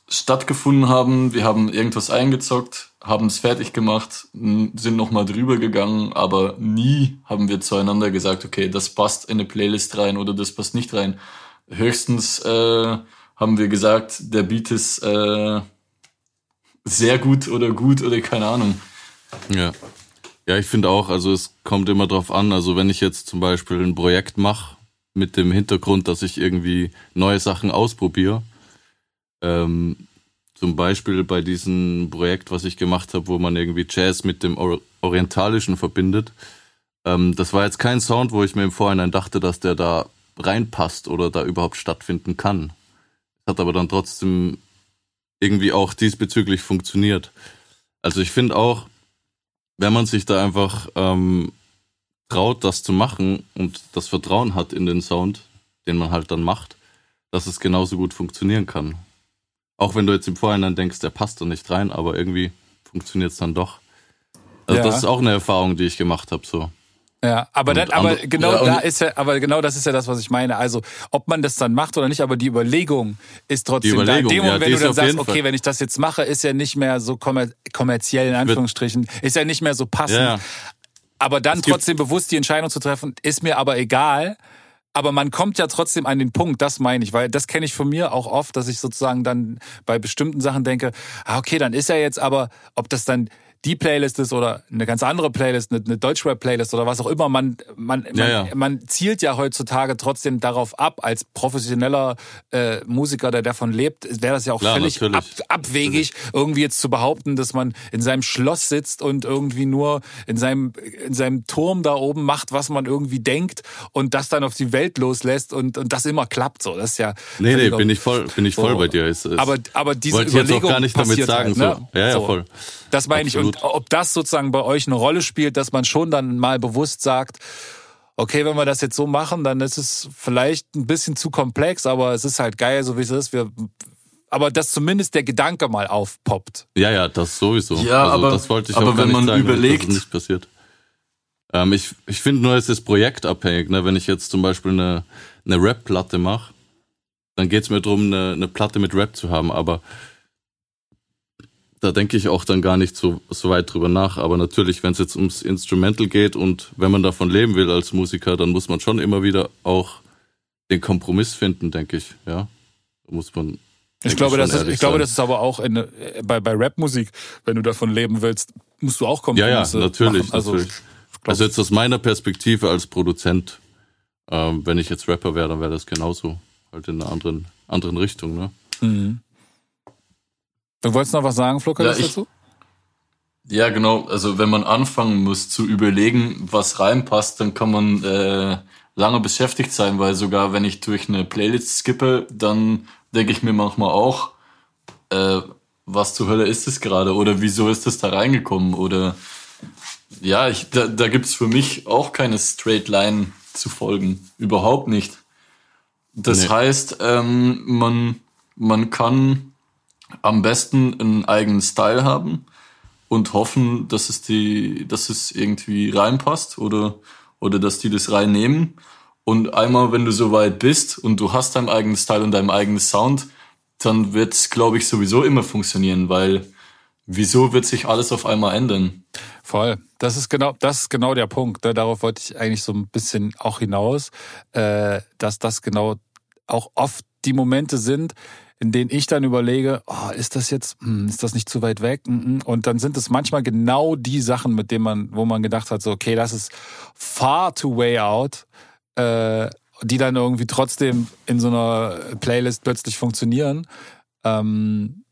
stattgefunden haben. Wir haben irgendwas eingezockt, haben es fertig gemacht, sind nochmal drüber gegangen, aber nie haben wir zueinander gesagt, okay, das passt in eine Playlist rein oder das passt nicht rein. Höchstens äh, haben wir gesagt, der Beat ist äh, sehr gut oder gut oder keine Ahnung. Ja. Ja, ich finde auch, also es kommt immer drauf an. Also wenn ich jetzt zum Beispiel ein Projekt mache mit dem Hintergrund, dass ich irgendwie neue Sachen ausprobiere. Ähm, zum Beispiel bei diesem Projekt, was ich gemacht habe, wo man irgendwie Jazz mit dem Orientalischen verbindet. Ähm, das war jetzt kein Sound, wo ich mir im Vorhinein dachte, dass der da reinpasst oder da überhaupt stattfinden kann. Hat aber dann trotzdem irgendwie auch diesbezüglich funktioniert. Also ich finde auch, wenn man sich da einfach ähm, traut, das zu machen und das Vertrauen hat in den Sound, den man halt dann macht, dass es genauso gut funktionieren kann. Auch wenn du jetzt im Vorhinein denkst, der passt da nicht rein, aber irgendwie funktioniert es dann doch. Also ja. das ist auch eine Erfahrung, die ich gemacht habe, so. Ja, aber, dann, aber genau ja, da ist ja, aber genau das ist ja das, was ich meine. Also, ob man das dann macht oder nicht, aber die Überlegung ist trotzdem die Überlegung, da. In dem Moment, ja, wenn du dann sagst, okay, wenn ich das jetzt mache, ist ja nicht mehr so kommerziell in Anführungsstrichen, ist ja nicht mehr so passend. Ja, aber dann trotzdem bewusst die Entscheidung zu treffen, ist mir aber egal. Aber man kommt ja trotzdem an den Punkt, das meine ich, weil das kenne ich von mir auch oft, dass ich sozusagen dann bei bestimmten Sachen denke, ah, okay, dann ist er jetzt aber, ob das dann die Playlist ist oder eine ganz andere Playlist, eine, eine Deutschrap-Playlist oder was auch immer. Man, man, man, ja, ja. man zielt ja heutzutage trotzdem darauf ab, als professioneller äh, Musiker, der davon lebt, wäre das ja auch Klar, völlig ab, abwegig, natürlich. irgendwie jetzt zu behaupten, dass man in seinem Schloss sitzt und irgendwie nur in seinem, in seinem Turm da oben macht, was man irgendwie denkt und das dann auf die Welt loslässt und, und das immer klappt so. Das ist ja. Nee, nee, bin ich voll, bin ich voll so. bei dir. Es, es aber, aber diese wollte Überlegung ich jetzt auch gar nicht damit sagen. Halt, ne? so. Ja, ja, so. voll. Das meine Absolut. ich. Und ob das sozusagen bei euch eine Rolle spielt, dass man schon dann mal bewusst sagt, okay, wenn wir das jetzt so machen, dann ist es vielleicht ein bisschen zu komplex, aber es ist halt geil, so wie es ist. Wir, aber dass zumindest der Gedanke mal aufpoppt. Ja, ja, das sowieso. Ja, also, aber, das wollte ich aber auch wenn man sagen, überlegt, dass das nicht passiert. Ähm, ich ich finde nur, es ist projektabhängig. Ne? Wenn ich jetzt zum Beispiel eine, eine Rap-Platte mache, dann geht es mir darum, eine, eine Platte mit Rap zu haben. Aber da denke ich auch dann gar nicht so, so weit drüber nach. Aber natürlich, wenn es jetzt ums Instrumental geht und wenn man davon leben will als Musiker, dann muss man schon immer wieder auch den Kompromiss finden, denke ich. Ja, da muss man. Ich glaube, das ist, ich glaube, das ist aber auch in, bei, bei Rapmusik, wenn du davon leben willst, musst du auch Kompromisse Ja, ja, natürlich, machen. Also, natürlich. Also jetzt aus meiner Perspektive als Produzent, ähm, wenn ich jetzt Rapper wäre, dann wäre das genauso. Halt in einer anderen, anderen Richtung, ne? Mhm. Du wolltest noch was sagen, Flucker, ja, dazu? Ja, genau. Also wenn man anfangen muss zu überlegen, was reinpasst, dann kann man äh, lange beschäftigt sein, weil sogar wenn ich durch eine Playlist skippe, dann denke ich mir manchmal auch, äh, was zur Hölle ist es gerade oder wieso ist es da reingekommen oder ja, ich, da, da gibt es für mich auch keine Straight Line zu folgen. Überhaupt nicht. Das nee. heißt, ähm, man, man kann am besten einen eigenen Style haben und hoffen, dass es die, dass es irgendwie reinpasst oder, oder dass die das reinnehmen. Und einmal, wenn du so weit bist und du hast deinen eigenen Style und deinen eigenen Sound, dann wird es, glaube ich, sowieso immer funktionieren, weil wieso wird sich alles auf einmal ändern? Voll. Das ist genau, das ist genau der Punkt. Ne? Darauf wollte ich eigentlich so ein bisschen auch hinaus, äh, dass das genau auch oft die Momente sind, in denen ich dann überlege, oh, ist das jetzt, hm, ist das nicht zu weit weg? Hm, hm. Und dann sind es manchmal genau die Sachen, mit denen man, wo man gedacht hat, so, okay, das ist far too way out, äh, die dann irgendwie trotzdem in so einer Playlist plötzlich funktionieren. Ähm,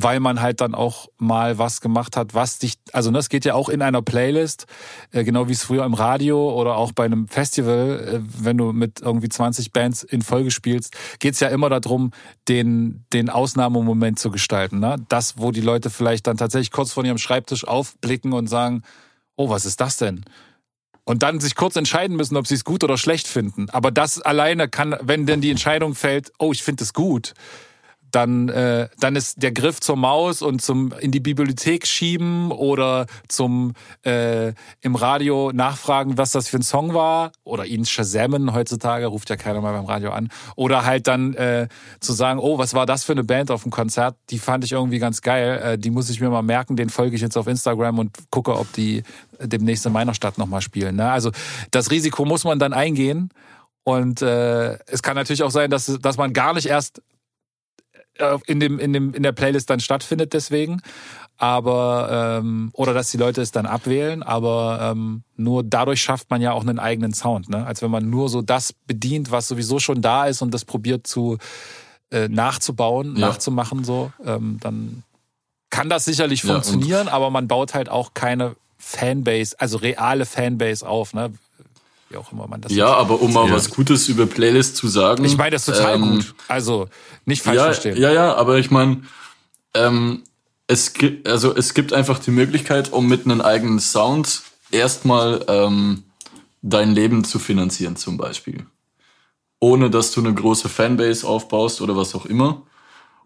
weil man halt dann auch mal was gemacht hat, was dich, also das geht ja auch in einer Playlist, äh, genau wie es früher im Radio oder auch bei einem Festival, äh, wenn du mit irgendwie 20 Bands in Folge spielst, geht's ja immer darum, den, den Ausnahmemoment zu gestalten. Ne? Das, wo die Leute vielleicht dann tatsächlich kurz von ihrem Schreibtisch aufblicken und sagen, oh, was ist das denn? und dann sich kurz entscheiden müssen, ob sie es gut oder schlecht finden. Aber das alleine kann, wenn denn die Entscheidung fällt, oh, ich finde es gut, dann, äh, dann ist der Griff zur Maus und zum in die Bibliothek schieben oder zum äh, im Radio nachfragen, was das für ein Song war oder ihn shazammen heutzutage, ruft ja keiner mal beim Radio an. Oder halt dann äh, zu sagen, oh, was war das für eine Band auf dem Konzert? Die fand ich irgendwie ganz geil, äh, die muss ich mir mal merken, den folge ich jetzt auf Instagram und gucke, ob die demnächst in meiner Stadt nochmal spielen. Ne? Also das Risiko muss man dann eingehen. Und äh, es kann natürlich auch sein, dass, dass man gar nicht erst in, dem, in, dem, in der Playlist dann stattfindet deswegen. Aber, ähm, oder dass die Leute es dann abwählen, aber ähm, nur dadurch schafft man ja auch einen eigenen Sound, ne? Als wenn man nur so das bedient, was sowieso schon da ist und das probiert zu äh, nachzubauen, ja. nachzumachen, so, ähm, dann kann das sicherlich ja, funktionieren, aber man baut halt auch keine Fanbase, also reale Fanbase auf, ne? Wie auch immer man das Ja, aber um mal was Gutes über Playlist zu sagen. Ich meine das total ähm, gut. Also nicht falsch ja, verstehen. Ja, ja, aber ich meine, ähm, es gibt also es gibt einfach die Möglichkeit, um mit einem eigenen Sound erstmal ähm, dein Leben zu finanzieren, zum Beispiel, ohne dass du eine große Fanbase aufbaust oder was auch immer.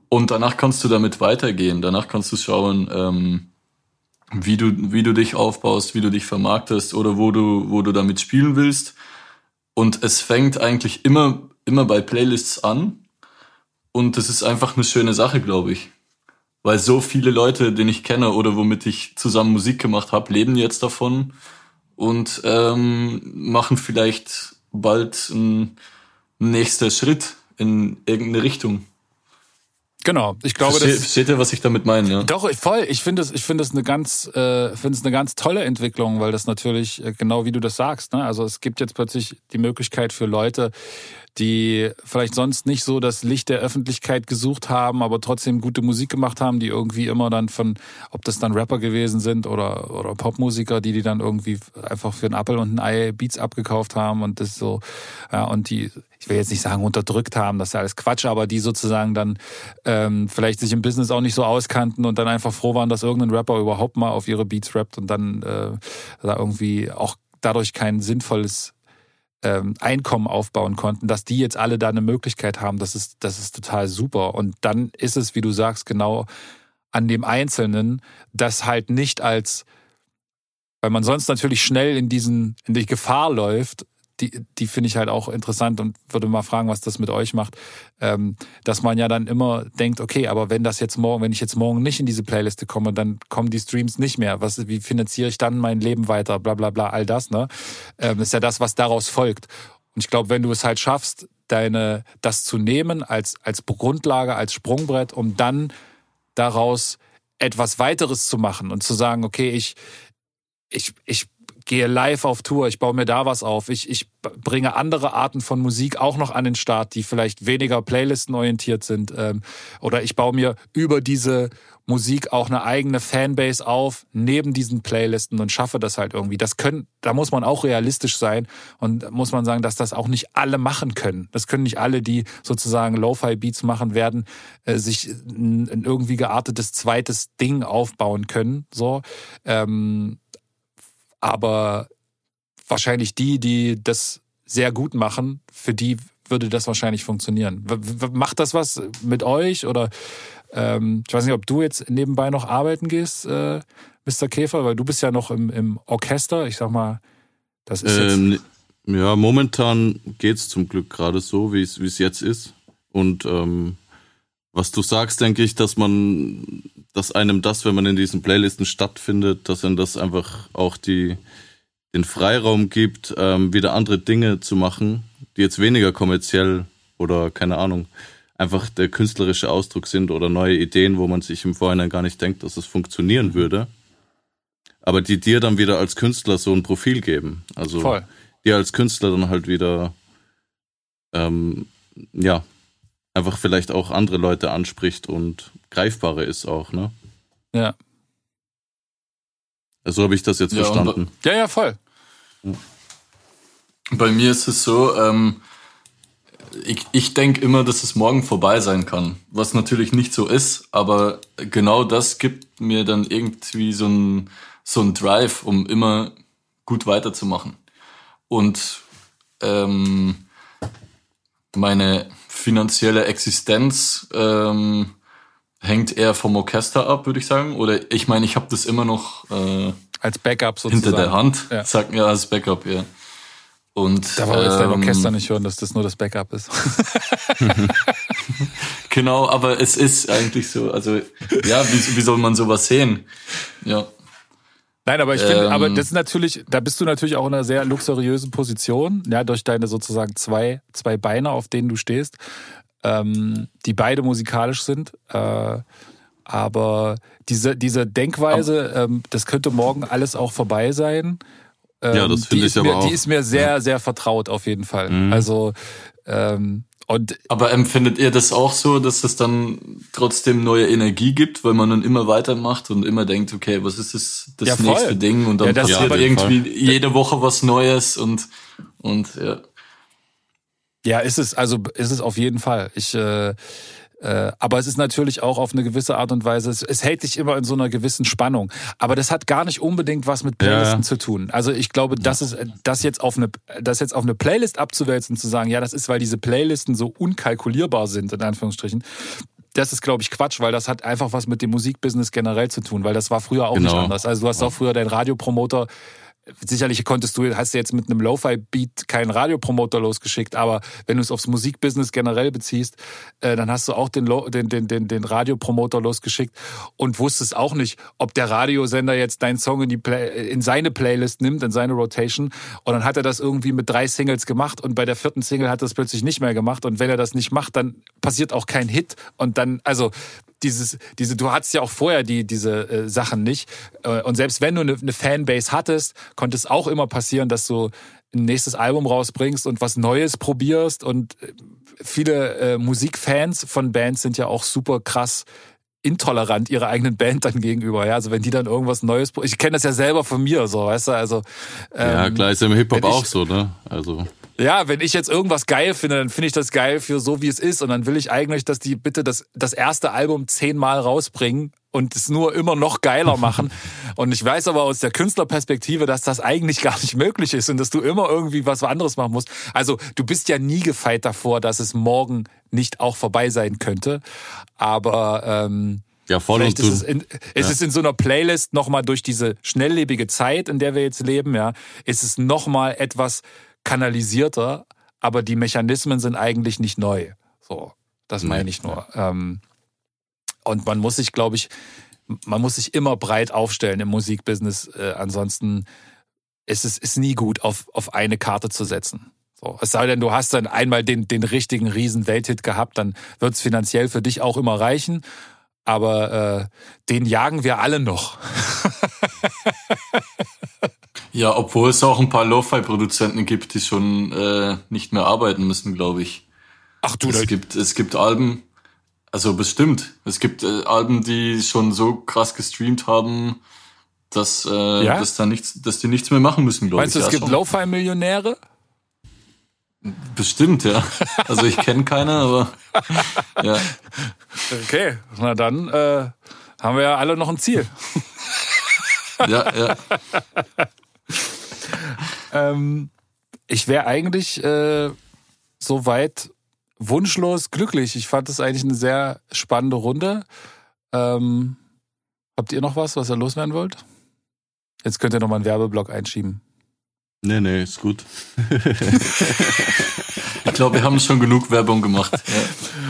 Und danach kannst du damit weitergehen. Danach kannst du schauen. Ähm, wie du, wie du dich aufbaust, wie du dich vermarktest oder wo du, wo du damit spielen willst. Und es fängt eigentlich immer, immer bei Playlists an. Und das ist einfach eine schöne Sache, glaube ich. Weil so viele Leute, den ich kenne oder womit ich zusammen Musik gemacht habe, leben jetzt davon und ähm, machen vielleicht bald einen nächster Schritt in irgendeine Richtung. Genau, ich glaube, Versteht, das versteht ihr, was ich damit meine, ja? Doch, voll. Ich finde es, ich finde es eine ganz, äh, finde es eine ganz tolle Entwicklung, weil das natürlich äh, genau wie du das sagst. Ne? Also es gibt jetzt plötzlich die Möglichkeit für Leute, die vielleicht sonst nicht so das Licht der Öffentlichkeit gesucht haben, aber trotzdem gute Musik gemacht haben, die irgendwie immer dann von, ob das dann Rapper gewesen sind oder, oder Popmusiker, die die dann irgendwie einfach für einen Apple und ein Ei Beats abgekauft haben und das so, ja, und die, ich will jetzt nicht sagen unterdrückt haben, das ist ja alles Quatsch, aber die sozusagen dann ähm, vielleicht sich im Business auch nicht so auskannten und dann einfach froh waren, dass irgendein Rapper überhaupt mal auf ihre Beats rappt und dann äh, da irgendwie auch dadurch kein sinnvolles ähm, Einkommen aufbauen konnten, dass die jetzt alle da eine Möglichkeit haben, das ist, das ist total super. Und dann ist es, wie du sagst, genau an dem Einzelnen, das halt nicht als, weil man sonst natürlich schnell in diesen, in die Gefahr läuft, die, die finde ich halt auch interessant und würde mal fragen, was das mit euch macht, ähm, dass man ja dann immer denkt, okay, aber wenn das jetzt morgen, wenn ich jetzt morgen nicht in diese Playliste komme, dann kommen die Streams nicht mehr. Was, wie finanziere ich dann mein Leben weiter? Bla bla bla, all das, ne? Ähm, ist ja das, was daraus folgt. Und ich glaube, wenn du es halt schaffst, deine, das zu nehmen als, als Grundlage, als Sprungbrett, um dann daraus etwas weiteres zu machen und zu sagen, okay, ich, ich, ich gehe live auf Tour, ich baue mir da was auf, ich, ich bringe andere Arten von Musik auch noch an den Start, die vielleicht weniger Playlisten orientiert sind. Ähm, oder ich baue mir über diese Musik auch eine eigene Fanbase auf, neben diesen Playlisten und schaffe das halt irgendwie. Das können, da muss man auch realistisch sein und muss man sagen, dass das auch nicht alle machen können. Das können nicht alle, die sozusagen Lo-Fi-Beats machen werden, äh, sich ein, ein, irgendwie geartetes zweites Ding aufbauen können. So, ähm, aber wahrscheinlich die, die das sehr gut machen, für die würde das wahrscheinlich funktionieren. Macht das was mit euch oder ähm, ich weiß nicht, ob du jetzt nebenbei noch arbeiten gehst, äh, Mr. Käfer, weil du bist ja noch im, im Orchester. Ich sag mal, das ist ähm, jetzt. Ja, momentan geht's zum Glück gerade so, wie es wie es jetzt ist. Und ähm, was du sagst, denke ich, dass man, dass einem das, wenn man in diesen Playlisten stattfindet, dass einem das einfach auch die den Freiraum gibt, ähm, wieder andere Dinge zu machen, die jetzt weniger kommerziell oder keine Ahnung einfach der künstlerische Ausdruck sind oder neue Ideen, wo man sich im Vorhinein gar nicht denkt, dass es funktionieren mhm. würde. Aber die dir dann wieder als Künstler so ein Profil geben. Also Voll. dir als Künstler dann halt wieder, ähm, ja, einfach vielleicht auch andere Leute anspricht und greifbarer ist auch, ne? Ja. So habe ich das jetzt ja, verstanden. Ja, ja, voll. Bei mir ist es so, ähm, ich, ich denke immer, dass es morgen vorbei sein kann. Was natürlich nicht so ist, aber genau das gibt mir dann irgendwie so ein, so ein Drive, um immer gut weiterzumachen. Und ähm, meine finanzielle Existenz ähm, hängt eher vom Orchester ab, würde ich sagen. Oder ich meine, ich habe das immer noch äh, als Backup sozusagen. Hinter der Hand, ja. sag mir als Backup, ja. Und, da war jetzt dein Orchester ähm, nicht hören, dass das nur das Backup ist. genau, aber es ist eigentlich so. Also, ja, wie, wie soll man sowas sehen? Ja. Nein, aber ich finde, ähm, aber das ist natürlich, da bist du natürlich auch in einer sehr luxuriösen Position, ja, durch deine sozusagen zwei, zwei Beine, auf denen du stehst, ähm, die beide musikalisch sind. Äh, aber diese, diese Denkweise, ähm, das könnte morgen alles auch vorbei sein, ähm, ja, das finde ich aber mir, auch. Die ist mir sehr, ja. sehr vertraut auf jeden Fall. Mhm. Also ähm, und aber empfindet ihr das auch so, dass es dann trotzdem neue Energie gibt, weil man dann immer weitermacht und immer denkt, okay, was ist das, das ja, nächste Ding und dann ja, passiert irgendwie Fall. jede Woche was Neues und und ja. Ja, ist es also ist es auf jeden Fall. Ich äh, äh, aber es ist natürlich auch auf eine gewisse Art und Weise, es, es, hält dich immer in so einer gewissen Spannung. Aber das hat gar nicht unbedingt was mit Playlisten ja. zu tun. Also ich glaube, das ist, das jetzt auf eine, das jetzt auf eine Playlist abzuwälzen, zu sagen, ja, das ist, weil diese Playlisten so unkalkulierbar sind, in Anführungsstrichen, das ist, glaube ich, Quatsch, weil das hat einfach was mit dem Musikbusiness generell zu tun, weil das war früher auch genau. nicht anders. Also du hast auch früher deinen Radiopromoter Sicherlich konntest du, hast du jetzt mit einem Lo-Fi-Beat keinen Radiopromoter losgeschickt, aber wenn du es aufs Musikbusiness generell beziehst, äh, dann hast du auch den, den, den, den, den Radiopromoter losgeschickt und wusstest auch nicht, ob der Radiosender jetzt deinen Song in, die Play in seine Playlist nimmt, in seine Rotation. Und dann hat er das irgendwie mit drei Singles gemacht und bei der vierten Single hat er es plötzlich nicht mehr gemacht. Und wenn er das nicht macht, dann passiert auch kein Hit. Und dann, also dieses, diese, du hattest ja auch vorher die, diese äh, Sachen nicht. Äh, und selbst wenn du eine, eine Fanbase hattest, konnte es auch immer passieren, dass du ein nächstes Album rausbringst und was Neues probierst. Und äh, viele äh, Musikfans von Bands sind ja auch super krass intolerant ihrer eigenen Band dann gegenüber. Ja, also wenn die dann irgendwas Neues, ich kenne das ja selber von mir, so, weißt du, also. Ähm, ja, klar, ist ja im Hip-Hop auch so, ne? Also. Ja, wenn ich jetzt irgendwas geil finde, dann finde ich das geil für so, wie es ist. Und dann will ich eigentlich, dass die bitte das, das erste Album zehnmal rausbringen und es nur immer noch geiler machen. und ich weiß aber aus der Künstlerperspektive, dass das eigentlich gar nicht möglich ist und dass du immer irgendwie was anderes machen musst. Also du bist ja nie gefeit davor, dass es morgen nicht auch vorbei sein könnte. Aber ähm, ja, voll Vielleicht und ist es, in, ist ja. es in so einer Playlist nochmal durch diese schnelllebige Zeit, in der wir jetzt leben, ja, ist es nochmal etwas kanalisierter, aber die Mechanismen sind eigentlich nicht neu. So, das meine ich nur. Ähm, und man muss sich, glaube ich, man muss sich immer breit aufstellen im Musikbusiness. Äh, ansonsten ist es ist nie gut, auf, auf eine Karte zu setzen. So, es sei denn, du hast dann einmal den, den richtigen riesen Welthit gehabt, dann wird es finanziell für dich auch immer reichen. Aber äh, den jagen wir alle noch. Ja, obwohl es auch ein paar Lo-Fi-Produzenten gibt, die schon äh, nicht mehr arbeiten müssen, glaube ich. Ach du, Es gibt, es gibt Alben, also bestimmt. Es gibt äh, Alben, die schon so krass gestreamt haben, dass, äh, Ja? dass da nichts, dass die nichts mehr machen müssen, glaube ich. meinst du, es Ja, gibt. Lo-Fi-Millionäre? Bestimmt, ja. Also ich kenne keine, aber ja. Okay, na dann äh, haben wir ja alle noch ein Ziel. Ja, ja. Ähm, ich wäre eigentlich äh, soweit wunschlos glücklich. Ich fand das eigentlich eine sehr spannende Runde. Ähm, habt ihr noch was, was ihr loswerden wollt? Jetzt könnt ihr noch mal einen Werbeblock einschieben. Nee, nee, ist gut. Ich glaube, wir haben schon genug Werbung gemacht. Ja.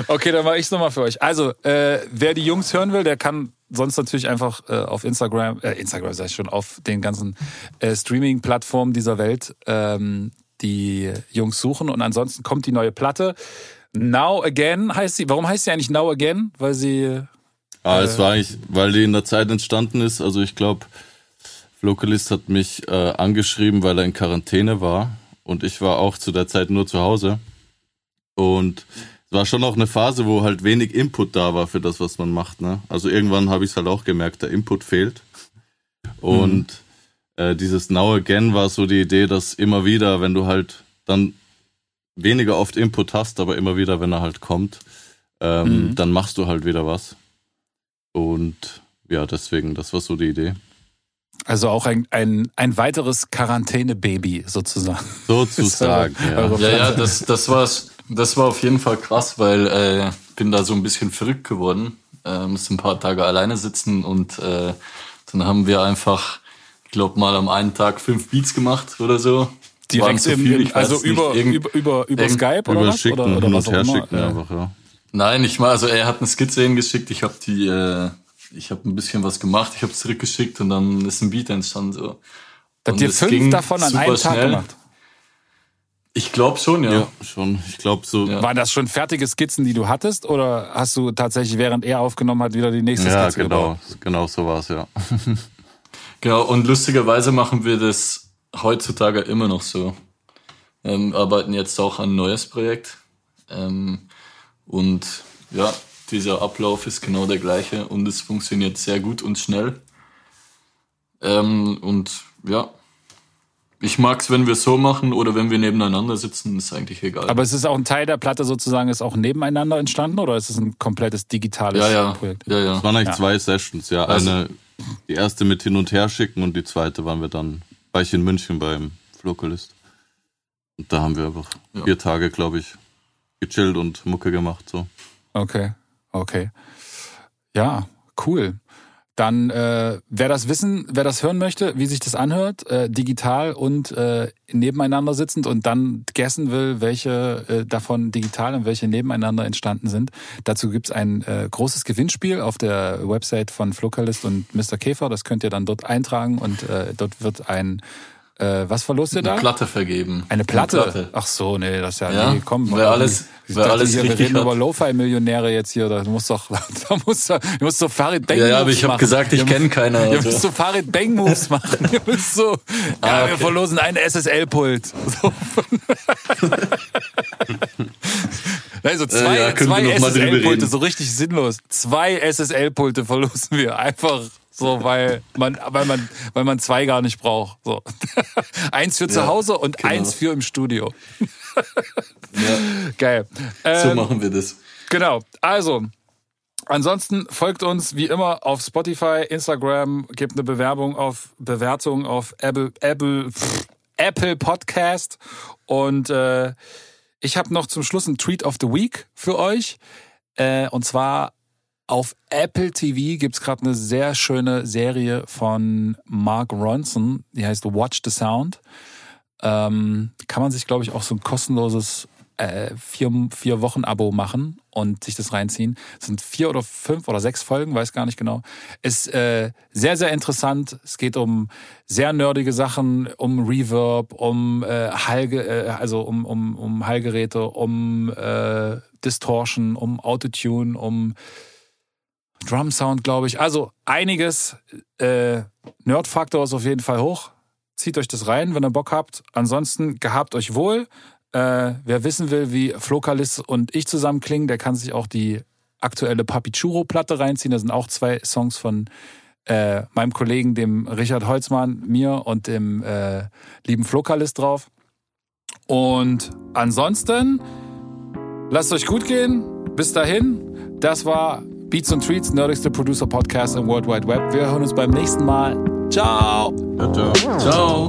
Okay, dann mache ich es nochmal für euch. Also, äh, wer die Jungs hören will, der kann sonst natürlich einfach äh, auf Instagram, äh, Instagram sag ich schon, auf den ganzen äh, Streaming-Plattformen dieser Welt ähm, die Jungs suchen. Und ansonsten kommt die neue Platte. Now Again heißt sie. Warum heißt sie eigentlich Now Again? Weil sie... Ah, es war eigentlich, weil die in der Zeit entstanden ist. Also ich glaube, Localist hat mich äh, angeschrieben, weil er in Quarantäne war. Und ich war auch zu der Zeit nur zu Hause. Und es war schon auch eine Phase, wo halt wenig Input da war für das, was man macht. Ne? Also irgendwann habe ich es halt auch gemerkt, der Input fehlt. Und äh, dieses Now Again war so die Idee, dass immer wieder, wenn du halt dann weniger oft Input hast, aber immer wieder, wenn er halt kommt, ähm, Mhm. dann machst du halt wieder was. Und ja, deswegen, das war so die Idee. Also auch ein, ein, ein weiteres Quarantäne-Baby sozusagen. Sozusagen, ist ja. Ja, ja, das, das, war, das war auf jeden Fall krass, weil äh, bin da so ein bisschen verrückt geworden. Äh, musste ein paar Tage alleine sitzen und äh, dann haben wir einfach, ich glaube mal am einen Tag fünf Beats gemacht oder so. Waren Direkt im, viel, im also über, Irgend- über, über, über Skype oder was? Oder, oder was auch immer. einfach, ja. Nein, ich mal, also er hat eine Skizze hingeschickt, ich habe die, äh, ich habe ein bisschen was gemacht, ich habe zurückgeschickt und dann ist ein Beat entstanden so. Habt Und ihr es fünf ging davon an super einem Tag schnell. gemacht? Ich glaube schon, ja. Ja, schon. Ich glaube so. Ja. Ja, Waren das schon fertige Skizzen, die du hattest? Oder hast du tatsächlich, während er aufgenommen hat, wieder die nächste Skizze genau. gebaut? Genau so war es, ja. Genau, und lustigerweise machen wir das heutzutage immer noch so. Ähm, arbeiten jetzt auch an ein neues Projekt. Ähm, und ja, dieser Ablauf ist genau der gleiche und es funktioniert sehr gut und schnell. Ähm, und ja, ich mag's, wenn wir es so machen oder wenn wir nebeneinander sitzen, ist eigentlich egal. Aber es ist auch ein Teil der Platte sozusagen, ist auch nebeneinander entstanden oder ist es ein komplettes digitales ja, ja, Projekt? ja, ja. Es waren eigentlich Ja. zwei Sessions, ja. Also- Eine, die erste mit hin und her schicken und die zweite waren wir dann, war ich in München beim Localist. Und da haben wir einfach Ja. vier Tage, glaube ich, gechillt und Mucke gemacht, so. Okay, okay. Ja, cool. Dann, äh, wer das wissen, wer das hören möchte, wie sich das anhört, äh, digital und äh, nebeneinander sitzend und dann guessen will, welche äh, davon digital und welche nebeneinander entstanden sind, dazu gibt's ein äh, großes Gewinnspiel auf der Website von Flocalist und Mr. Käfer. Das könnt ihr dann dort eintragen und äh, dort wird ein, äh, was verlost ihr da? Eine Platte vergeben. Eine Platte? Ach so, nee, das ist ja, Ja, nee, komm. wer alles- ich wer dachte alles hier, wir reden hat. über Lo-Fi-Millionäre jetzt hier, da muss doch, da muss, da, du musst so Farid Bang Ja, ja, aber ich habe gesagt, ich Ihr- kenne keiner. Ihr Also. müsst so Farid Bang Moves machen. Ihr müsst so, ja, Ah, wir okay. verlosen ein SSL-Pult. So. Also zwei, ja, wir zwei SSL-Pulte, so richtig sinnlos. Zwei SSL-Pulte verlosen wir einfach so, weil man, weil man, weil man zwei gar nicht braucht. So. eins für zu Ja, Hause und genau. eins für im Studio. Ja, Geil. so Ähm, machen wir das. Genau. Also, ansonsten folgt uns wie immer auf Spotify, Instagram, gebt eine Bewerbung auf Bewertung auf Apple, Apple, Apple Podcast. Und äh, ich habe noch zum Schluss einen Tweet of the Week für euch. Äh, und zwar auf Apple TV gibt's gerade eine sehr schöne Serie von Mark Ronson, die heißt Watch the Sound. Ähm, kann man sich, glaube ich, auch so ein kostenloses äh, vier, vier Wochen Abo machen und sich das reinziehen. Es sind vier oder fünf oder sechs Folgen, weiß gar nicht genau. Ist äh, sehr, sehr interessant. Es geht um sehr nerdige Sachen, um Reverb, um äh, Hallge, äh, also um, um, um Hallgeräte, um äh, Distortion, um Autotune, um Drum Sound, glaube ich. Also einiges. Äh, Nerdfaktor ist auf jeden Fall hoch. zieht euch das rein, wenn ihr Bock habt. Ansonsten gehabt euch wohl. Äh, wer wissen will, wie Flokalis und ich zusammen klingen, der kann sich auch die aktuelle Papichuro-Platte reinziehen. Da sind auch zwei Songs von äh, meinem Kollegen, dem Richard Holzmann, mir und dem äh, lieben Flokalis drauf. Und ansonsten, lasst euch gut gehen. Bis dahin, das war Beats and Treats, nerdigste Producer Podcast im World Wide Web. Wir hören uns beim nächsten Mal. Ciao. Ciao, ciao. Ciao.